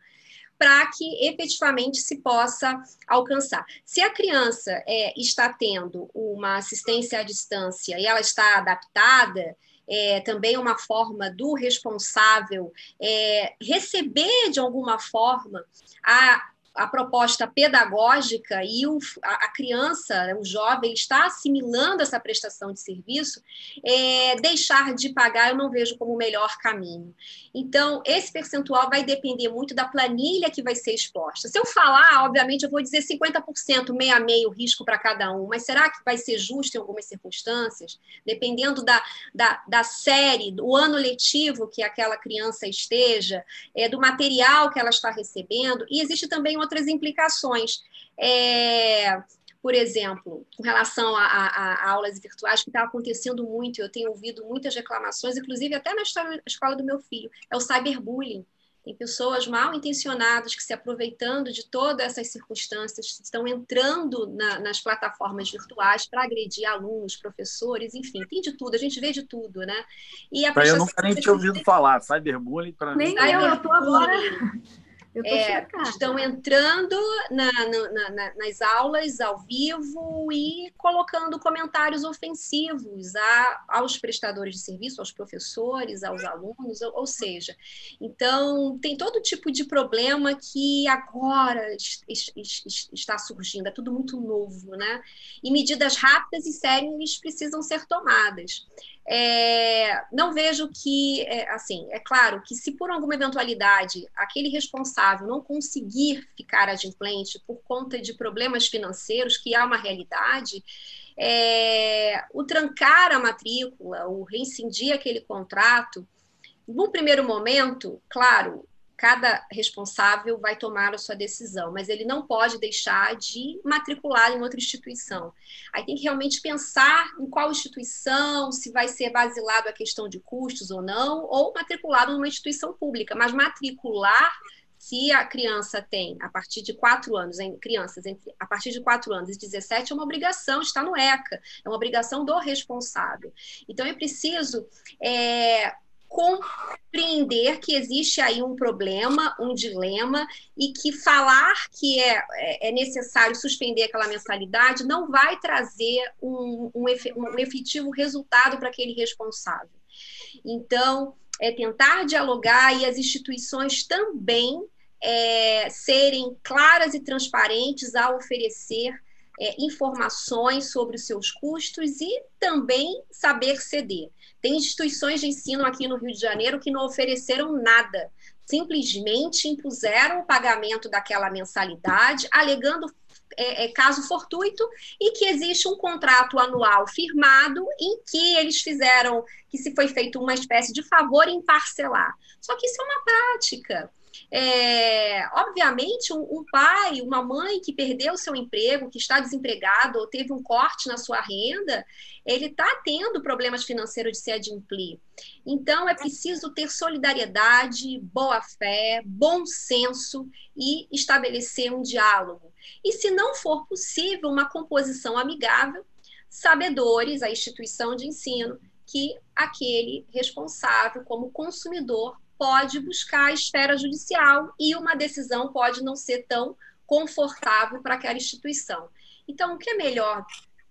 para que efetivamente se possa alcançar. Se a criança é, está tendo uma assistência à distância e ela está adaptada, é, também uma forma do responsável é, receber de alguma forma a a proposta pedagógica e o, a, a, criança, o jovem, está assimilando essa prestação de serviço, é, deixar de pagar eu não vejo como o melhor caminho. Então, esse percentual vai depender muito da planilha que vai ser exposta. Se eu falar, obviamente, eu vou dizer 50%, meio a meio risco para cada um, mas será que vai ser justo em algumas circunstâncias? Dependendo da, da, da série, do ano letivo que aquela criança esteja, é, do material que ela está recebendo, e existe também uma outras implicações. É, por exemplo, com relação a, a, a aulas virtuais, que está acontecendo muito, eu tenho ouvido muitas reclamações, inclusive até na escola do meu filho, é o cyberbullying. Tem pessoas mal intencionadas que, se aproveitando de todas essas circunstâncias, estão entrando na, nas plataformas virtuais para agredir alunos, professores, enfim, tem de tudo, a gente vê de tudo, né? E a eu nunca nem tinha ouvido falar, cyberbullying para mim. Nem eu, eu estou agora. É, estão entrando na, na, na, nas aulas ao vivo e colocando comentários ofensivos a, aos prestadores de serviço, aos professores, aos alunos, ou, ou, seja, então tem todo tipo de problema que agora está surgindo, é tudo muito novo, né? E medidas rápidas e sérias precisam ser tomadas. É, não vejo que, é, assim, é claro que se por alguma eventualidade aquele responsável não conseguir ficar adimplente por conta de problemas financeiros, que há uma realidade, é, o trancar a matrícula, o reincindir aquele contrato, no primeiro momento, claro, cada responsável vai tomar a sua decisão, mas ele não pode deixar de matricular em outra instituição. Aí tem que realmente pensar em qual instituição, se vai ser basilado a questão de custos ou não, ou matriculado numa instituição pública, mas matricular se a criança tem, a partir de quatro anos, em crianças entre, a partir de quatro anos e 17, é uma obrigação, está no ECA, é uma obrigação do responsável. Então, é preciso é, compreender que existe aí um problema, um dilema, e que falar que é, é, é necessário suspender aquela mensalidade não vai trazer um, um, um efetivo resultado para aquele responsável. Então, é tentar dialogar e as instituições também é, serem claras e transparentes ao oferecer é, informações sobre os seus custos e também saber ceder. Tem instituições de ensino aqui no Rio de Janeiro que não ofereceram nada, simplesmente impuseram o pagamento daquela mensalidade, alegando é, é, caso fortuito e que existe um contrato anual firmado em que eles fizeram que se foi feito uma espécie de favor em parcelar. Só que isso é uma prática. É, obviamente, um, um, pai, uma mãe que perdeu seu emprego, que está desempregado ou teve um corte na sua renda, ele está tendo problemas financeiros de se adimplir. Então, é preciso ter solidariedade, boa fé, bom senso e estabelecer um diálogo. E, se não for possível, uma composição amigável, sabedores, a instituição de ensino, que aquele responsável, como consumidor, pode buscar a esfera judicial e uma decisão pode não ser tão confortável para aquela instituição. Então, o que é melhor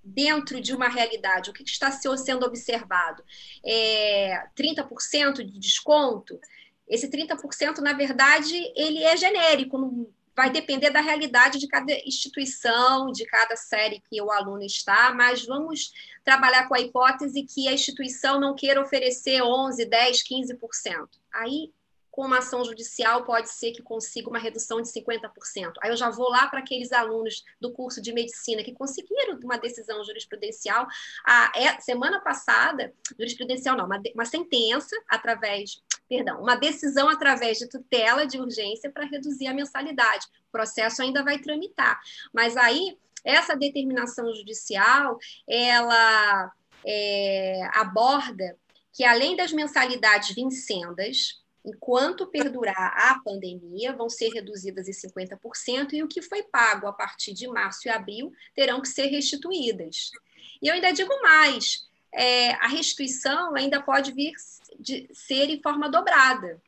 dentro de uma realidade? O que está sendo observado? É 30% de desconto? Esse 30%, na verdade, ele é genérico, vai depender da realidade de cada instituição, de cada série que o aluno está, mas vamos trabalhar com a hipótese que a instituição não queira oferecer 11, 10, 15%. Aí, com uma ação judicial, pode ser que consiga uma redução de 50%. Aí eu já vou lá para aqueles alunos do curso de medicina que conseguiram uma decisão jurisprudencial. A é, semana passada, jurisprudencial não, uma, uma sentença através perdão, uma decisão através de tutela de urgência para reduzir a mensalidade. O processo ainda vai tramitar, mas aí essa determinação judicial ela é, aborda que além das mensalidades vincendas, enquanto perdurar a pandemia, vão ser reduzidas em 50% e o que foi pago a partir de março e abril terão que ser restituídas. E eu ainda digo mais, é, a restituição ainda pode vir de ser em forma dobrada.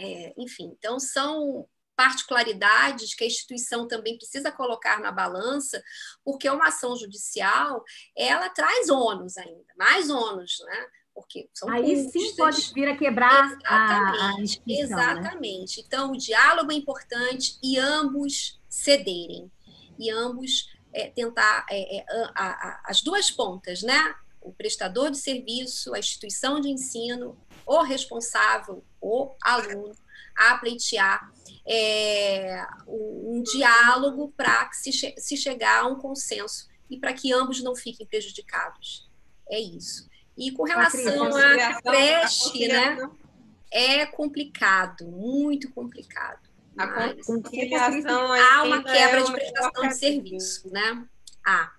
É, enfim, então são particularidades que a instituição também precisa colocar na balança, porque uma ação judicial ela traz ônus ainda, mais ônus, né? Porque são Aí custas. sim pode vir a quebrar exatamente, a? Exatamente. Né? Então, o diálogo é importante e ambos cederem. E ambos é, tentar é, é, a, a, as duas pontas, né? O prestador de serviço, a instituição de ensino, o responsável, o aluno, a pleitear é, um, diálogo para se, che se chegar a um consenso e para que ambos não fiquem prejudicados. É isso. E com relação à creche, né? É complicado, muito complicado. A conciliação há uma quebra é de prestação de serviço, né? Há.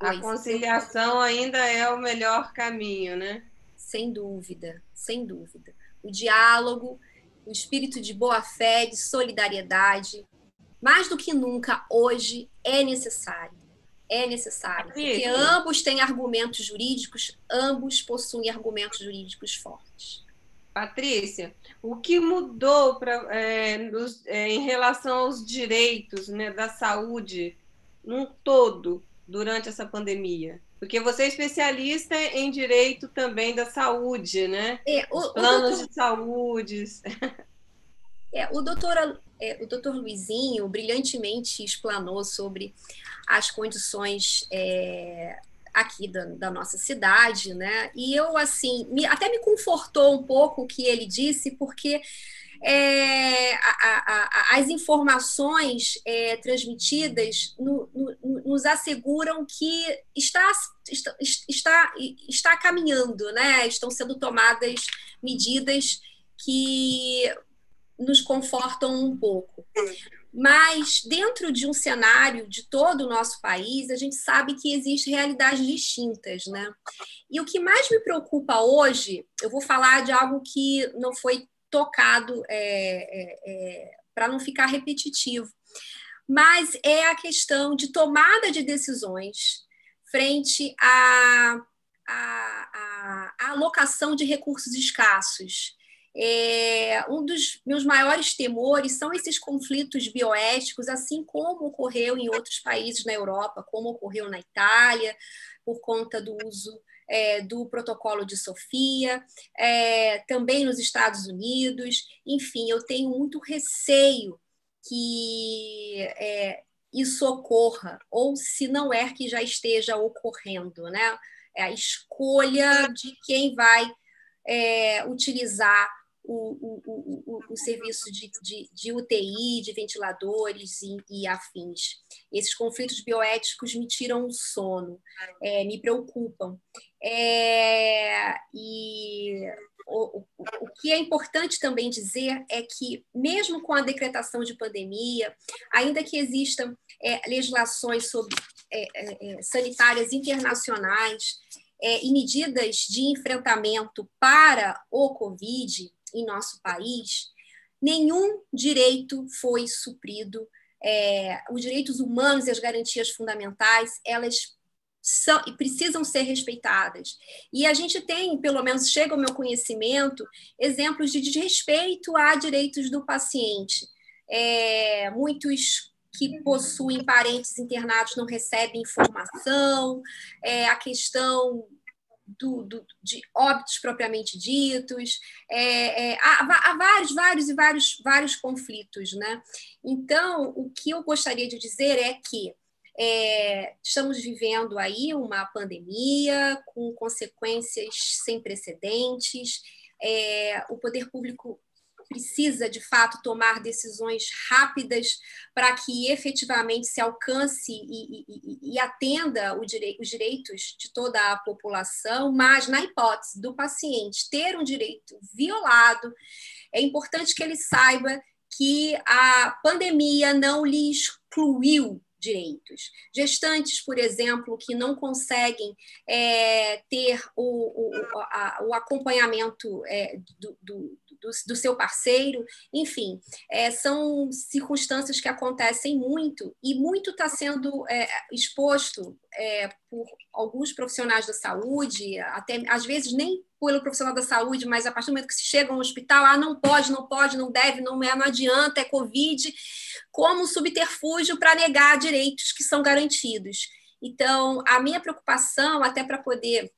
A conciliação ainda é o melhor caminho, né? Sem dúvida, sem dúvida. O diálogo, o espírito de boa-fé, de solidariedade, mais do que nunca hoje é necessário é necessário, porque ambos têm argumentos jurídicos, ambos possuem argumentos jurídicos fortes. Patrícia, o que mudou pra, é, é, em relação aos direitos né, da saúde num todo durante essa pandemia? Porque você é especialista em direito também da saúde, né? É, o, Os planos doutor, de saúde. É, o doutor, é, o doutor Luizinho brilhantemente explanou sobre as condições é, aqui da, da, nossa cidade, né? E eu, assim, me, até me confortou um pouco o que ele disse, porque é, a, a, a, as informações é, transmitidas no, no, nos asseguram que está, está, está, está caminhando, né? Estão sendo tomadas medidas que nos confortam um pouco. Mas, dentro de um cenário de todo o nosso país, a gente sabe que existem realidades distintas, né? E o que mais me preocupa hoje, eu vou falar de algo que não foi tocado é, é, é, para não ficar repetitivo, mas é a questão de tomada de decisões frente à, à alocação de recursos escassos. É, um dos meus maiores temores são esses conflitos bioéticos, assim como ocorreu em outros países na Europa, como ocorreu na Itália, por conta do uso é, do protocolo de Sofia, é, também nos Estados Unidos. Enfim, eu tenho muito receio que é, isso ocorra, ou se não é que já esteja ocorrendo, né? É a escolha de quem vai é, utilizar o, o, o, o serviço de, de, de, UTI, de ventiladores e, e, afins. Esses conflitos bioéticos me tiram o sono, é, me preocupam. É, e o, o, que é importante também dizer é que, mesmo com a decretação de pandemia, ainda que existam é, legislações sobre é, é, é, sanitárias internacionais e medidas de enfrentamento para o Covid, em nosso país, nenhum direito foi suprido. É, os direitos humanos e as garantias fundamentais, elas são e precisam ser respeitadas. E a gente tem, pelo menos chega ao meu conhecimento, exemplos de desrespeito a direitos do paciente. É, muitos que possuem parentes internados não recebem informação, é, a questão do, do, de óbitos propriamente ditos, é, é, há, há, vários, vários e vários, vários conflitos. Né? Então, o que eu gostaria de dizer é que é, estamos vivendo aí uma pandemia com consequências sem precedentes, é, o poder público precisa, de fato, tomar decisões rápidas para que efetivamente se alcance e, e, e atenda direi os direitos de toda a população, mas, na hipótese do paciente ter um direito violado, é importante que ele saiba que a pandemia não lhe excluiu direitos. Gestantes, por exemplo, que não conseguem é, ter o, o, a, o acompanhamento é, do, do, do, do, seu parceiro, enfim, é, são circunstâncias que acontecem muito e muito está sendo é, exposto é, por alguns profissionais da saúde, até às vezes nem pelo profissional da saúde, mas a partir do momento que se chega a um hospital, ah, não pode, não pode, não deve, não é, não adianta, é Covid, como subterfúgio para negar direitos que são garantidos. Então, a minha preocupação, até para poder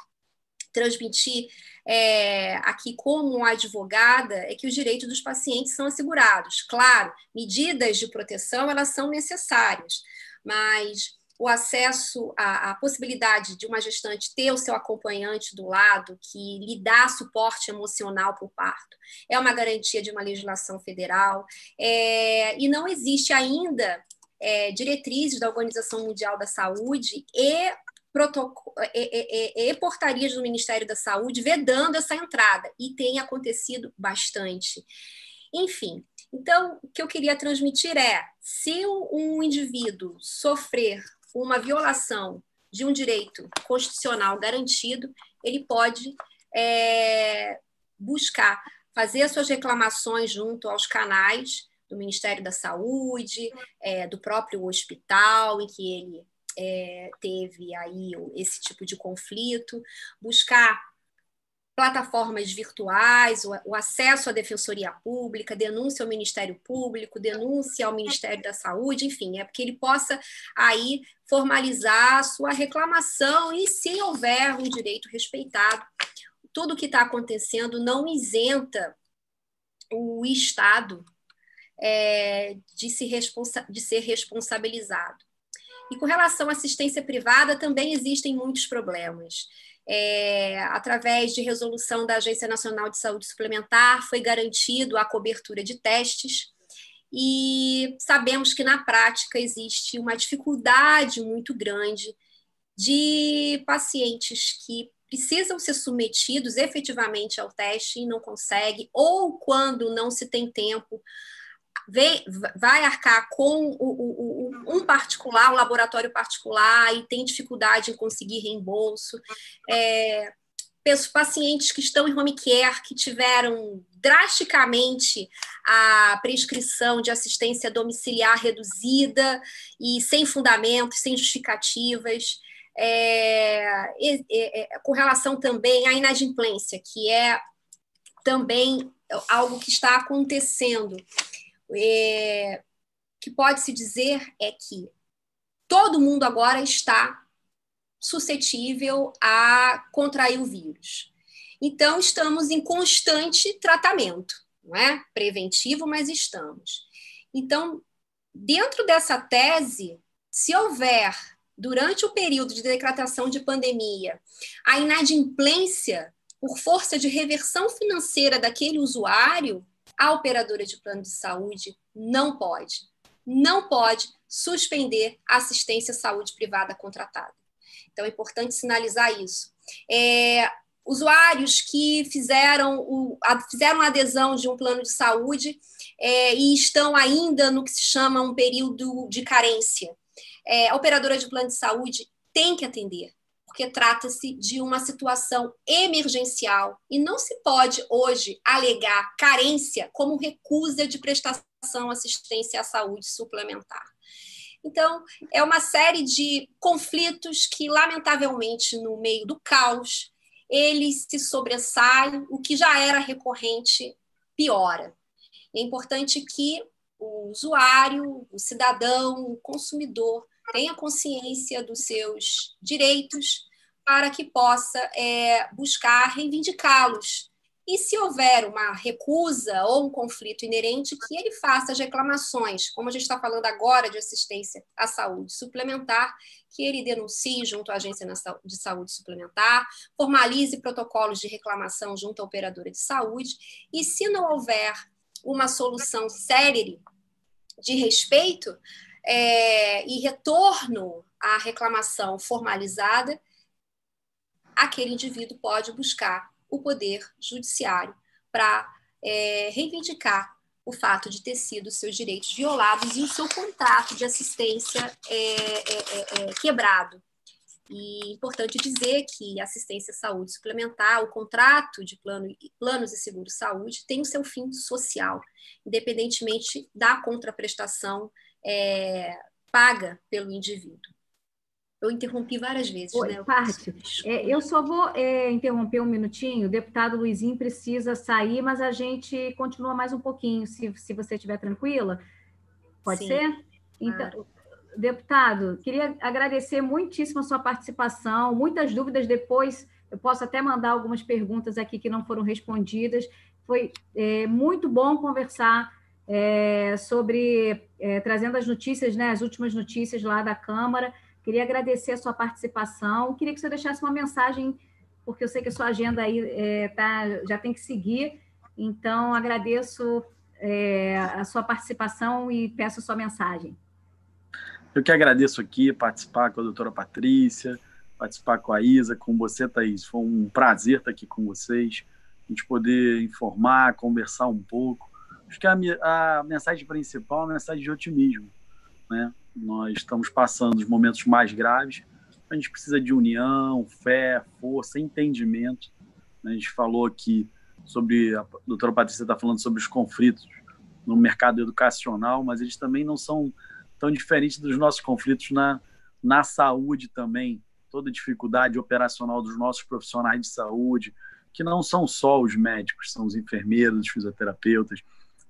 transmitir é, aqui como advogada é que os direitos dos pacientes são assegurados. Claro, medidas de proteção elas são necessárias, mas o acesso à, à, possibilidade de uma gestante ter o seu acompanhante do lado, que lhe dá suporte emocional para o parto, é uma garantia de uma legislação federal, é, e não existe ainda é, diretrizes da Organização Mundial da Saúde e e, e, e, portarias do Ministério da Saúde vedando essa entrada, e tem acontecido bastante. Enfim, então, o que eu queria transmitir é: se um indivíduo sofrer uma violação de um direito constitucional garantido, ele pode é, buscar fazer suas reclamações junto aos canais do Ministério da Saúde, é, do próprio hospital em que ele é, teve aí esse tipo de conflito, buscar plataformas virtuais, o, acesso à defensoria pública, denúncia ao Ministério Público, denúncia ao Ministério da Saúde, enfim, é porque ele possa aí formalizar a sua reclamação e se houver um direito respeitado, tudo o que está acontecendo não isenta o Estado é, de, se de ser responsabilizado. E com relação à assistência privada, também existem muitos problemas. É, através de resolução da Agência Nacional de Saúde Suplementar, foi garantido a cobertura de testes, e sabemos que na prática existe uma dificuldade muito grande de pacientes que precisam ser submetidos efetivamente ao teste e não conseguem, ou quando não se tem tempo, vem, vai arcar com o, o, um particular, um laboratório particular, e tem dificuldade em conseguir reembolso. É, pacientes que estão em home care, que tiveram drasticamente a prescrição de assistência domiciliar reduzida e sem fundamentos, sem justificativas. É, é, com relação também à inadimplência, que é também algo que está acontecendo é, que pode se dizer é que todo mundo agora está suscetível a contrair o vírus. Então, estamos em constante tratamento, não é? Preventivo, mas estamos. Então, dentro dessa tese, se houver, durante o período de decretação de pandemia, a inadimplência por força de reversão financeira daquele usuário, a operadora de plano de saúde não pode, não pode suspender a assistência à saúde privada contratada. Então, é importante sinalizar isso. É, usuários que fizeram, o, a, fizeram a adesão de um plano de saúde é, e estão ainda no que se chama um período de carência. É, a operadora de plano de saúde tem que atender, porque trata-se de uma situação emergencial e não se pode hoje alegar carência como recusa de prestação assistência à saúde suplementar. Então, é uma série de conflitos que, lamentavelmente, no meio do caos, eles se sobressaem, o que já era recorrente piora. É importante que o usuário, o cidadão, o consumidor tenha consciência dos seus direitos para que possa é, buscar reivindicá-los. E se houver uma recusa ou um conflito inerente, que ele faça as reclamações, como a gente está falando agora de assistência à saúde suplementar, que ele denuncie junto à agência de saúde suplementar, formalize protocolos de reclamação junto à operadora de saúde, e se não houver uma solução séria de respeito é, e retorno à reclamação formalizada, aquele indivíduo pode buscar o poder judiciário para é, reivindicar o fato de ter sido seus direitos violados e o seu contrato de assistência é, é, é, é quebrado. E importante dizer que assistência à saúde suplementar, o contrato de plano, planos e seguros saúde, tem o seu fim social, independentemente da contraprestação é, paga pelo indivíduo. Eu interrompi várias vezes, Oi, né? Parte. É, eu só vou é, interromper um minutinho. O deputado Luizinho precisa sair, mas a gente continua mais um pouquinho, se, se você estiver tranquila. Pode Sim. ser? Então, deputado, queria agradecer muitíssimo a sua participação. Muitas dúvidas depois. Eu posso até mandar algumas perguntas aqui que não foram respondidas. Foi é, muito bom conversar é, sobre é, trazendo as notícias, né, as últimas notícias lá da Câmara. Queria agradecer a sua participação. Queria que você deixasse uma mensagem, porque eu sei que a sua agenda aí é, tá, já tem que seguir. Então, agradeço é, a sua participação e peço a sua mensagem. Eu que agradeço aqui participar com a doutora Patrícia, participar com a Isa, com você, Thaís. Foi um prazer estar aqui com vocês, a gente poder informar, conversar um pouco. Acho que a, a mensagem principal é uma mensagem de otimismo. Né? Nós estamos passando os momentos mais graves, a gente precisa de união, fé, força, entendimento. A gente falou aqui sobre, a doutora Patrícia está falando sobre os conflitos no mercado educacional, mas eles também não são tão diferentes dos nossos conflitos na, na saúde também. Toda dificuldade operacional dos nossos profissionais de saúde, que não são só os médicos, são os enfermeiros, os fisioterapeutas,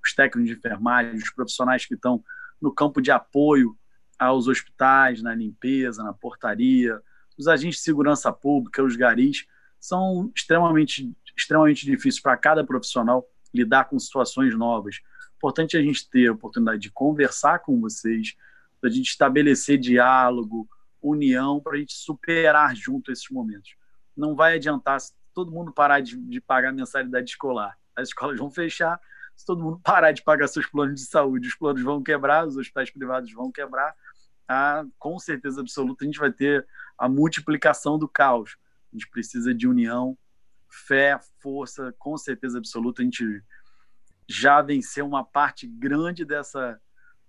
os técnicos de enfermagem, os profissionais que estão no campo de apoio aos hospitais, na limpeza, na portaria, os agentes de segurança pública, os garis, são extremamente, extremamente difíceis para cada profissional lidar com situações novas. Importante a gente ter a oportunidade de conversar com vocês, a gente estabelecer diálogo, união, para a gente superar junto esses momentos. Não vai adiantar se todo mundo parar de, de pagar mensalidade escolar. As escolas vão fechar, se todo mundo parar de pagar seus planos de saúde, os planos vão quebrar, os hospitais privados vão quebrar, ah, com certeza absoluta a gente vai ter a multiplicação do caos. A gente precisa de união, fé, força, com certeza absoluta a gente já venceu uma parte grande dessa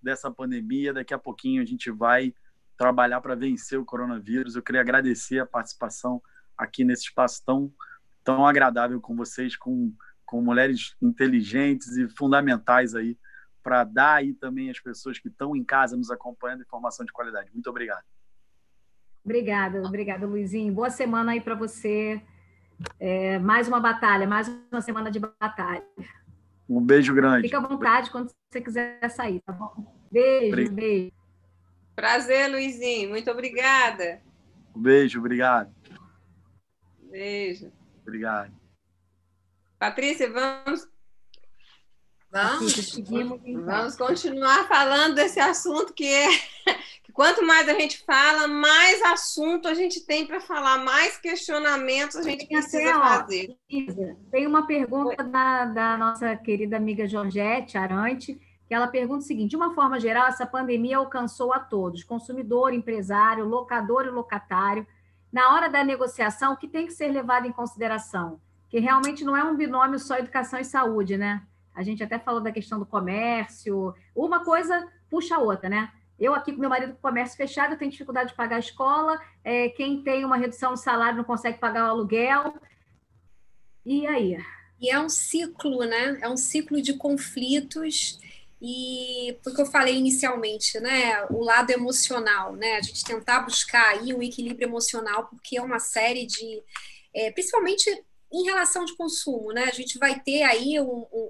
dessa pandemia. Daqui a pouquinho a gente vai trabalhar para vencer o coronavírus. Eu queria agradecer a participação aqui nesse espaço tão tão agradável com vocês, com com mulheres inteligentes e fundamentais aí para dar aí também às pessoas que estão em casa nos acompanhando informação de qualidade. Muito obrigado. Obrigada, obrigada, Luizinho. Boa semana aí para você. É, mais uma batalha, mais uma semana de batalha. Um beijo grande. Fica à vontade quando você quiser sair, tá bom? Beijo, obrigado. beijo. Prazer, Luizinho. Muito obrigada. Um beijo, obrigado. Beijo. Obrigado. Patrícia, vamos. Vamos, vamos continuar falando desse assunto que é que quanto mais a gente fala, mais assunto a gente tem para falar, mais questionamentos a gente tem precisa até, fazer. Ó, tem uma pergunta da, da nossa querida amiga Georgette Arante, que ela pergunta o seguinte: de uma forma geral, essa pandemia alcançou a todos, consumidor, empresário, locador e locatário. Na hora da negociação, o que tem que ser levado em consideração? que realmente não é um binômio só educação e saúde, né? A gente até falou da questão do comércio, uma coisa puxa a outra, né? Eu aqui com meu marido com comércio fechado, eu tenho dificuldade de pagar a escola, é, quem tem uma redução no salário não consegue pagar o aluguel. E aí? E é um ciclo, né? É um ciclo de conflitos e porque eu falei inicialmente, né, o lado emocional, né, a gente tentar buscar aí um equilíbrio emocional, porque é uma série de, é, principalmente em relação de consumo, né? A gente vai ter aí um, um,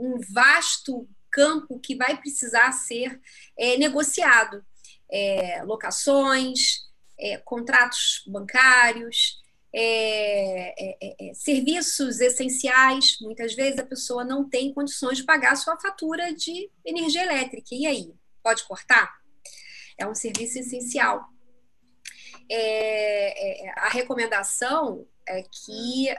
um vasto campo que vai precisar ser é, negociado. É, locações, é, contratos bancários, é, é, é, serviços essenciais. Muitas vezes a pessoa não tem condições de pagar a sua fatura de energia elétrica. E aí? Pode cortar? É um serviço essencial. a recomendação é que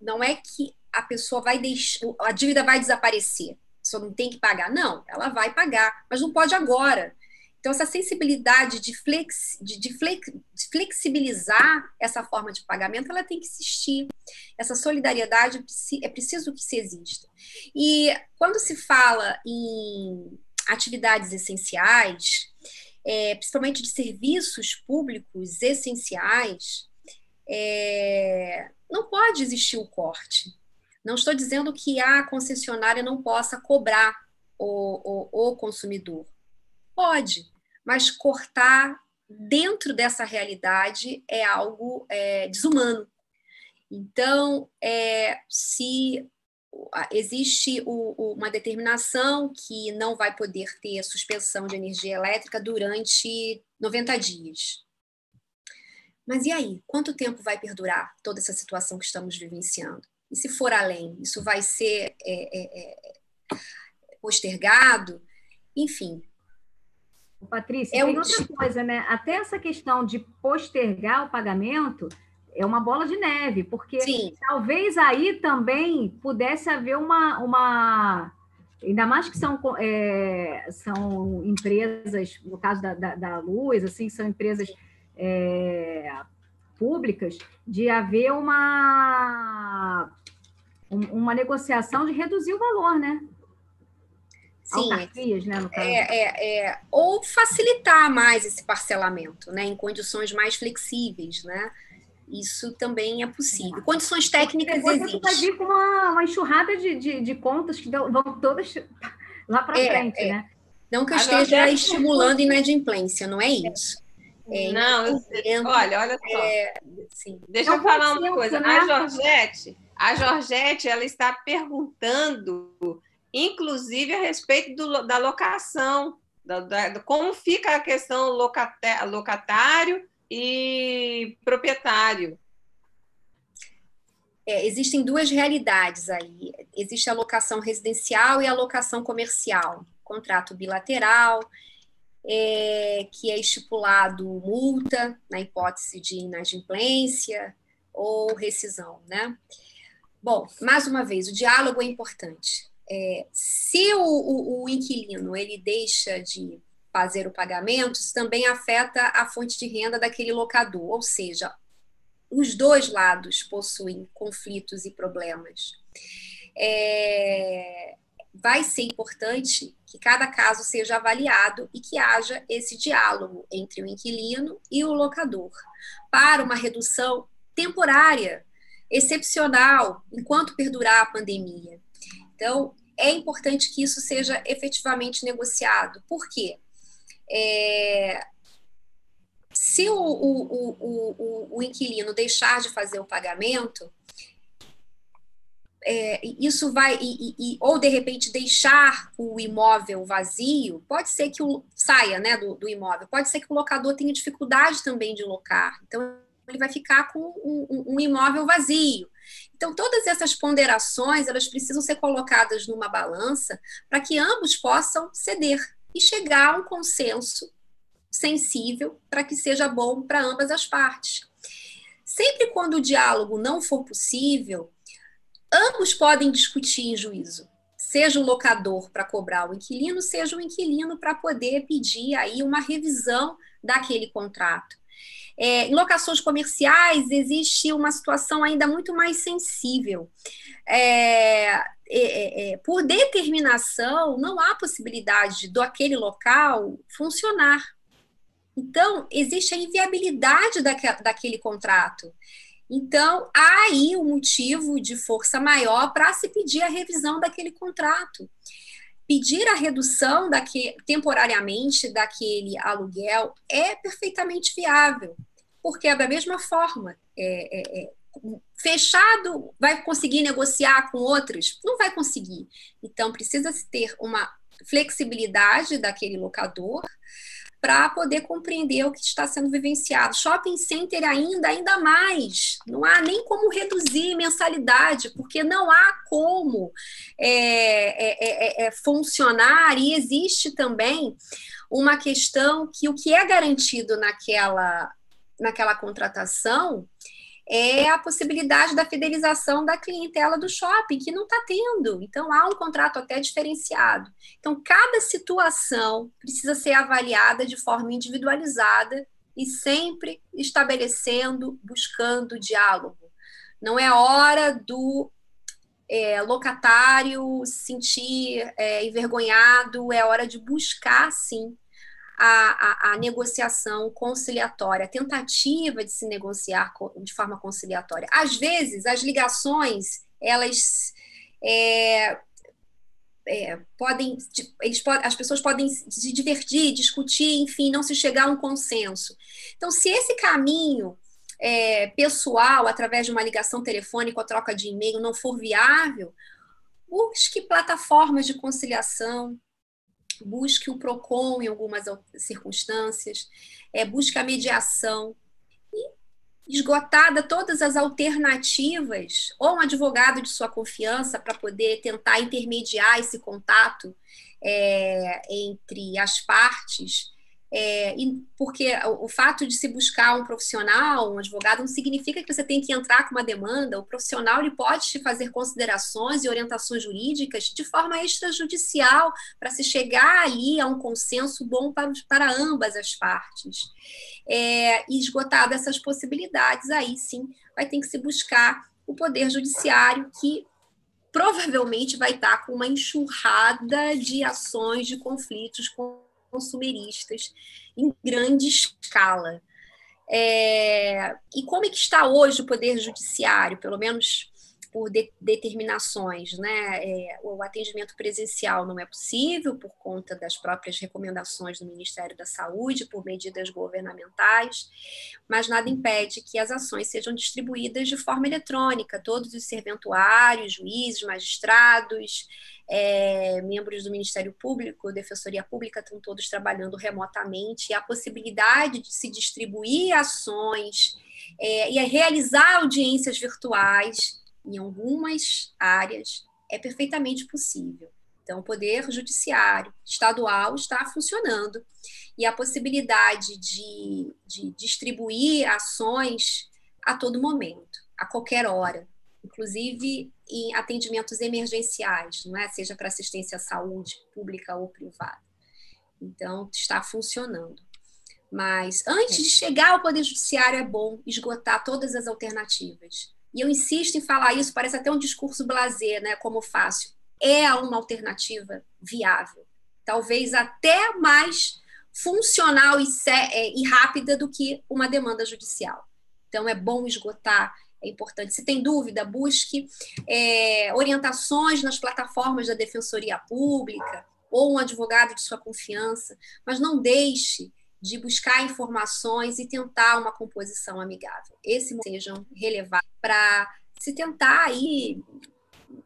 não é que a pessoa vai deixar, a dívida vai desaparecer, pessoa não tem que pagar. Não, ela vai pagar, mas não pode agora. Então, essa sensibilidade de, flex, de, de, flex, de, flexibilizar essa forma de pagamento, ela tem que existir. Essa solidariedade é preciso que se exista. E quando se fala em atividades essenciais, é, principalmente de serviços públicos essenciais, é, não pode existir o corte. Não estou dizendo que a concessionária não possa cobrar o, o, o consumidor. Pode, mas cortar dentro dessa realidade é algo é, desumano. Então, é, se existe o, uma determinação que não vai poder ter suspensão de energia elétrica durante 90 dias. Mas e aí? Quanto tempo vai perdurar toda essa situação que estamos vivenciando? E se for além, isso vai ser é, é, é postergado? Enfim, Patrícia, é tem outra coisa, né? Até essa questão de postergar o pagamento é uma bola de neve, porque Sim. talvez aí também pudesse haver uma, uma ainda mais que são, é, são empresas, no caso da, da, da, luz, assim, são empresas é, públicas, de haver uma, uma negociação de reduzir o valor, né? Sim, né, no caso. É, é, é, ou facilitar mais esse parcelamento, né, em condições mais flexíveis, né? Isso também é possível. Condições técnicas existem. Você vai vir com uma, uma enxurrada de, de, de contas que vão todas lá para é, frente, é. né? Não que eu esteja estimulando inadimplência, não é isso. É, não, eu, olha, olha só. É, Deixa eu falar uma coisa. A Georgette, a Georgette, ela está perguntando inclusive a respeito do, da locação, da, da, como fica a questão locata, locatário e proprietário. É, existem duas realidades aí. Existe a locação residencial e a locação comercial. Contrato bilateral, é, que é estipulado multa, na hipótese de inadimplência ou rescisão, né? Bom, mais uma vez, o diálogo é importante. É, se o, o, o, inquilino ele deixa de fazer o pagamento, isso também afeta a fonte de renda daquele locador, ou seja, os dois lados possuem conflitos e problemas. É, vai ser importante que cada caso seja avaliado e que haja esse diálogo entre o inquilino e o locador para uma redução temporária, excepcional, enquanto perdurar a pandemia. Então, é importante que isso seja efetivamente negociado. Por quê? É, se o, o, o, o, inquilino deixar de fazer o pagamento, é, isso vai, e, e, ou de repente deixar o imóvel vazio, pode ser que o saia né, do, do imóvel, pode ser que o locador tenha dificuldade também de locar. Então, ele vai ficar com um, um, imóvel vazio. Então, todas essas ponderações, elas precisam ser colocadas numa balança para que ambos possam ceder e chegar a um consenso sensível para que seja bom para ambas as partes. Sempre quando o diálogo não for possível, ambos podem discutir em juízo. Seja o locador para cobrar o inquilino, seja o inquilino para poder pedir aí uma revisão daquele contrato. É, em locações comerciais, existe uma situação ainda muito mais sensível. É, é, é, é por determinação, não há possibilidade do aquele local funcionar. Então, existe a inviabilidade daque, daquele contrato. Então, há aí um motivo de força maior para se pedir a revisão daquele contrato pedir a redução daqui, temporariamente daquele aluguel é perfeitamente viável, porque é da mesma forma. É, é, é, fechado vai conseguir negociar com outros? Não vai conseguir. Então, precisa ter uma flexibilidade daquele locador para poder compreender o que está sendo vivenciado. Shopping center ainda, ainda mais. Não há nem como reduzir mensalidade, porque não há como é, é, é, é, funcionar e existe também uma questão que o que é garantido naquela, naquela contratação é a possibilidade da fidelização da clientela do shopping, que não está tendo. Então, há um contrato até diferenciado. Então, cada situação precisa ser avaliada de forma individualizada e sempre estabelecendo, buscando diálogo. Não é hora do é, locatário se sentir é, envergonhado, é hora de buscar, sim, a, a, a, negociação conciliatória, a tentativa de se negociar de forma conciliatória. Às vezes, as ligações, elas é, é, podem, eles as pessoas podem se divertir, discutir, enfim, não se chegar a um consenso. Então, se esse caminho é, pessoal, através de uma ligação telefônica ou troca de e-mail, não for viável, busque plataformas de conciliação, busque o PROCON em algumas circunstâncias, é, busque a mediação. E, esgotada todas as alternativas, ou um advogado de sua confiança para poder tentar intermediar esse contato é, entre as partes, é, porque o, fato de se buscar um profissional, um advogado, não significa que você tem que entrar com uma demanda. O profissional ele pode te fazer considerações e orientações jurídicas de forma extrajudicial para se chegar ali a um consenso bom para, para ambas as partes. É, e esgotadas essas possibilidades, aí sim vai ter que se buscar o poder judiciário que provavelmente vai estar com uma enxurrada de ações de conflitos com consumeristas em grande escala. É, e como é que está hoje o Poder Judiciário, pelo menos por de, determinações, né? É, o atendimento presencial não é possível por conta das próprias recomendações do Ministério da Saúde, por medidas governamentais, mas nada impede que as ações sejam distribuídas de forma eletrônica, todos os serventuários, juízes, magistrados, é, membros do Ministério Público, Defensoria Pública, estão todos trabalhando remotamente, e a possibilidade de se distribuir ações é, e realizar audiências virtuais em algumas áreas é perfeitamente possível. Então, o Poder Judiciário Estadual está funcionando e a possibilidade de, de distribuir ações a todo momento, a qualquer hora, inclusive em atendimentos emergenciais, não é? seja para assistência à saúde pública ou privada. Então, está funcionando. Mas antes de chegar ao Poder Judiciário, é bom esgotar todas as alternativas. E eu insisto em falar isso, parece até um discurso blazer, né, como fácil. É uma alternativa viável, talvez até mais funcional e, é, e rápida do que uma demanda judicial. Então, é bom esgotar é importante. Se tem dúvida, busque é, orientações nas plataformas da Defensoria Pública ou um advogado de sua confiança, mas não deixe de buscar informações e tentar uma composição amigável. Esse sejam relevados para se tentar aí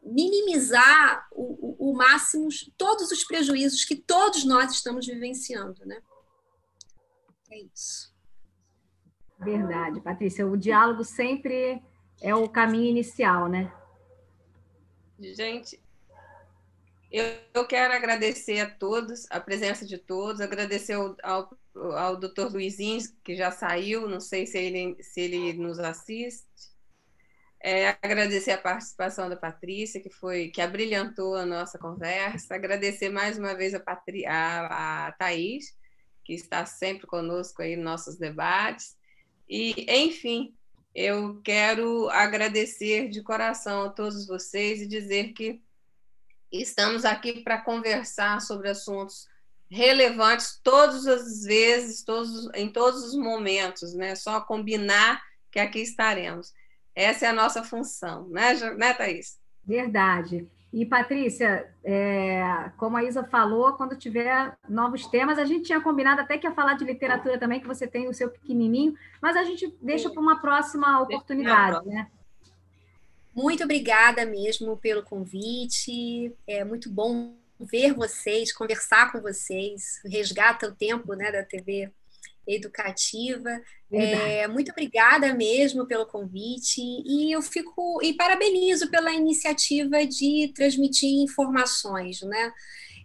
minimizar o, o, o, máximo todos os prejuízos que todos nós estamos vivenciando, né? É isso. Verdade, Patrícia. O diálogo sempre é o caminho inicial, né? Gente, eu, eu quero agradecer a todos, a presença de todos, agradecer ao, ao, ao doutor Luizinho, que já saiu, não sei se ele, se ele nos assiste. É, agradecer a participação da Patrícia, que foi que abrilhantou a nossa conversa. Agradecer mais uma vez a, Patri, a, a Thaís, que está sempre conosco aí nos nossos debates. E, enfim, eu quero agradecer de coração a todos vocês e dizer que estamos aqui para conversar sobre assuntos relevantes todas as vezes, todos, em todos os momentos, né? Só combinar que aqui estaremos. Essa é a nossa função, né, né Thaís? Verdade. E, Patrícia, é, como a Isa falou, quando tiver novos temas, a gente tinha combinado até que ia falar de literatura também, que você tem o seu pequenininho, mas a gente deixa para uma próxima oportunidade, né? Muito obrigada mesmo pelo convite. É muito bom ver vocês, conversar com vocês, resgata o tempo né, da TV educativa. É, muito obrigada mesmo pelo convite e eu fico e parabenizo pela iniciativa de transmitir informações, né?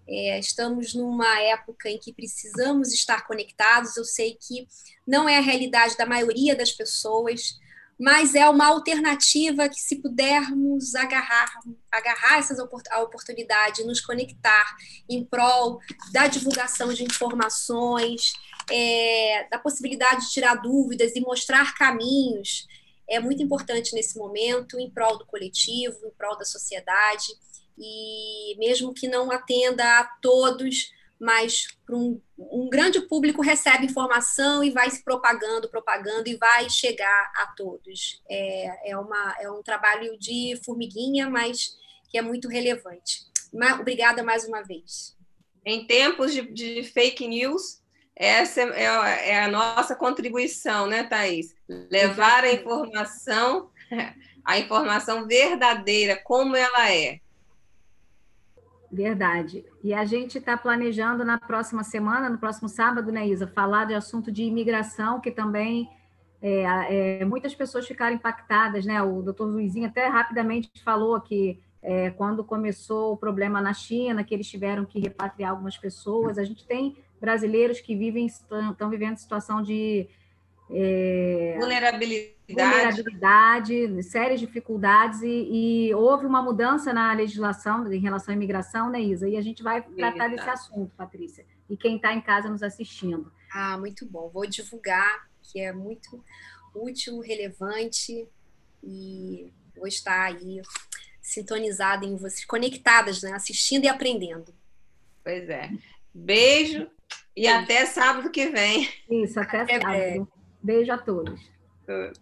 É, estamos numa época em que precisamos estar conectados. Eu sei que não é a realidade da maioria das pessoas, mas é uma alternativa que, se pudermos agarrar, agarrar essas a oportunidade, nos conectar em prol da divulgação de informações, é, da possibilidade de tirar dúvidas e mostrar caminhos, é muito importante nesse momento, em prol do coletivo, em prol da sociedade, e mesmo que não atenda a todos, mas um, um, grande público recebe informação e vai se propagando, propagando e vai chegar a todos. É, é, uma, é um trabalho de formiguinha, mas que é muito relevante. Obrigada mais uma vez. Em tempos de, de fake news, essa é, é, a nossa contribuição, né, Thais? Levar a informação, a informação verdadeira, como ela é. Verdade. E a gente está planejando na próxima semana, no próximo sábado, né, Isa, falar de assunto de imigração, que também é, é, muitas pessoas ficaram impactadas, né? O doutor Luizinho até rapidamente falou que é, quando começou o problema na China, que eles tiveram que repatriar algumas pessoas. A gente tem brasileiros que vivem, estão vivendo situação de é, vulnerabilidade. vulnerabilidade, sérias dificuldades, e, e, houve uma mudança na legislação em relação à imigração, né, Isa? E a gente vai tratar desse assunto, Patrícia, e quem está em casa nos assistindo. Ah, muito bom. Vou divulgar, que é muito útil, relevante, e vou estar aí sintonizada em vocês, conectadas, né? assistindo e aprendendo. Pois é. Beijo e Beijo. até sábado que vem. Isso, até, até sábado. Beijo a todos. Tchau.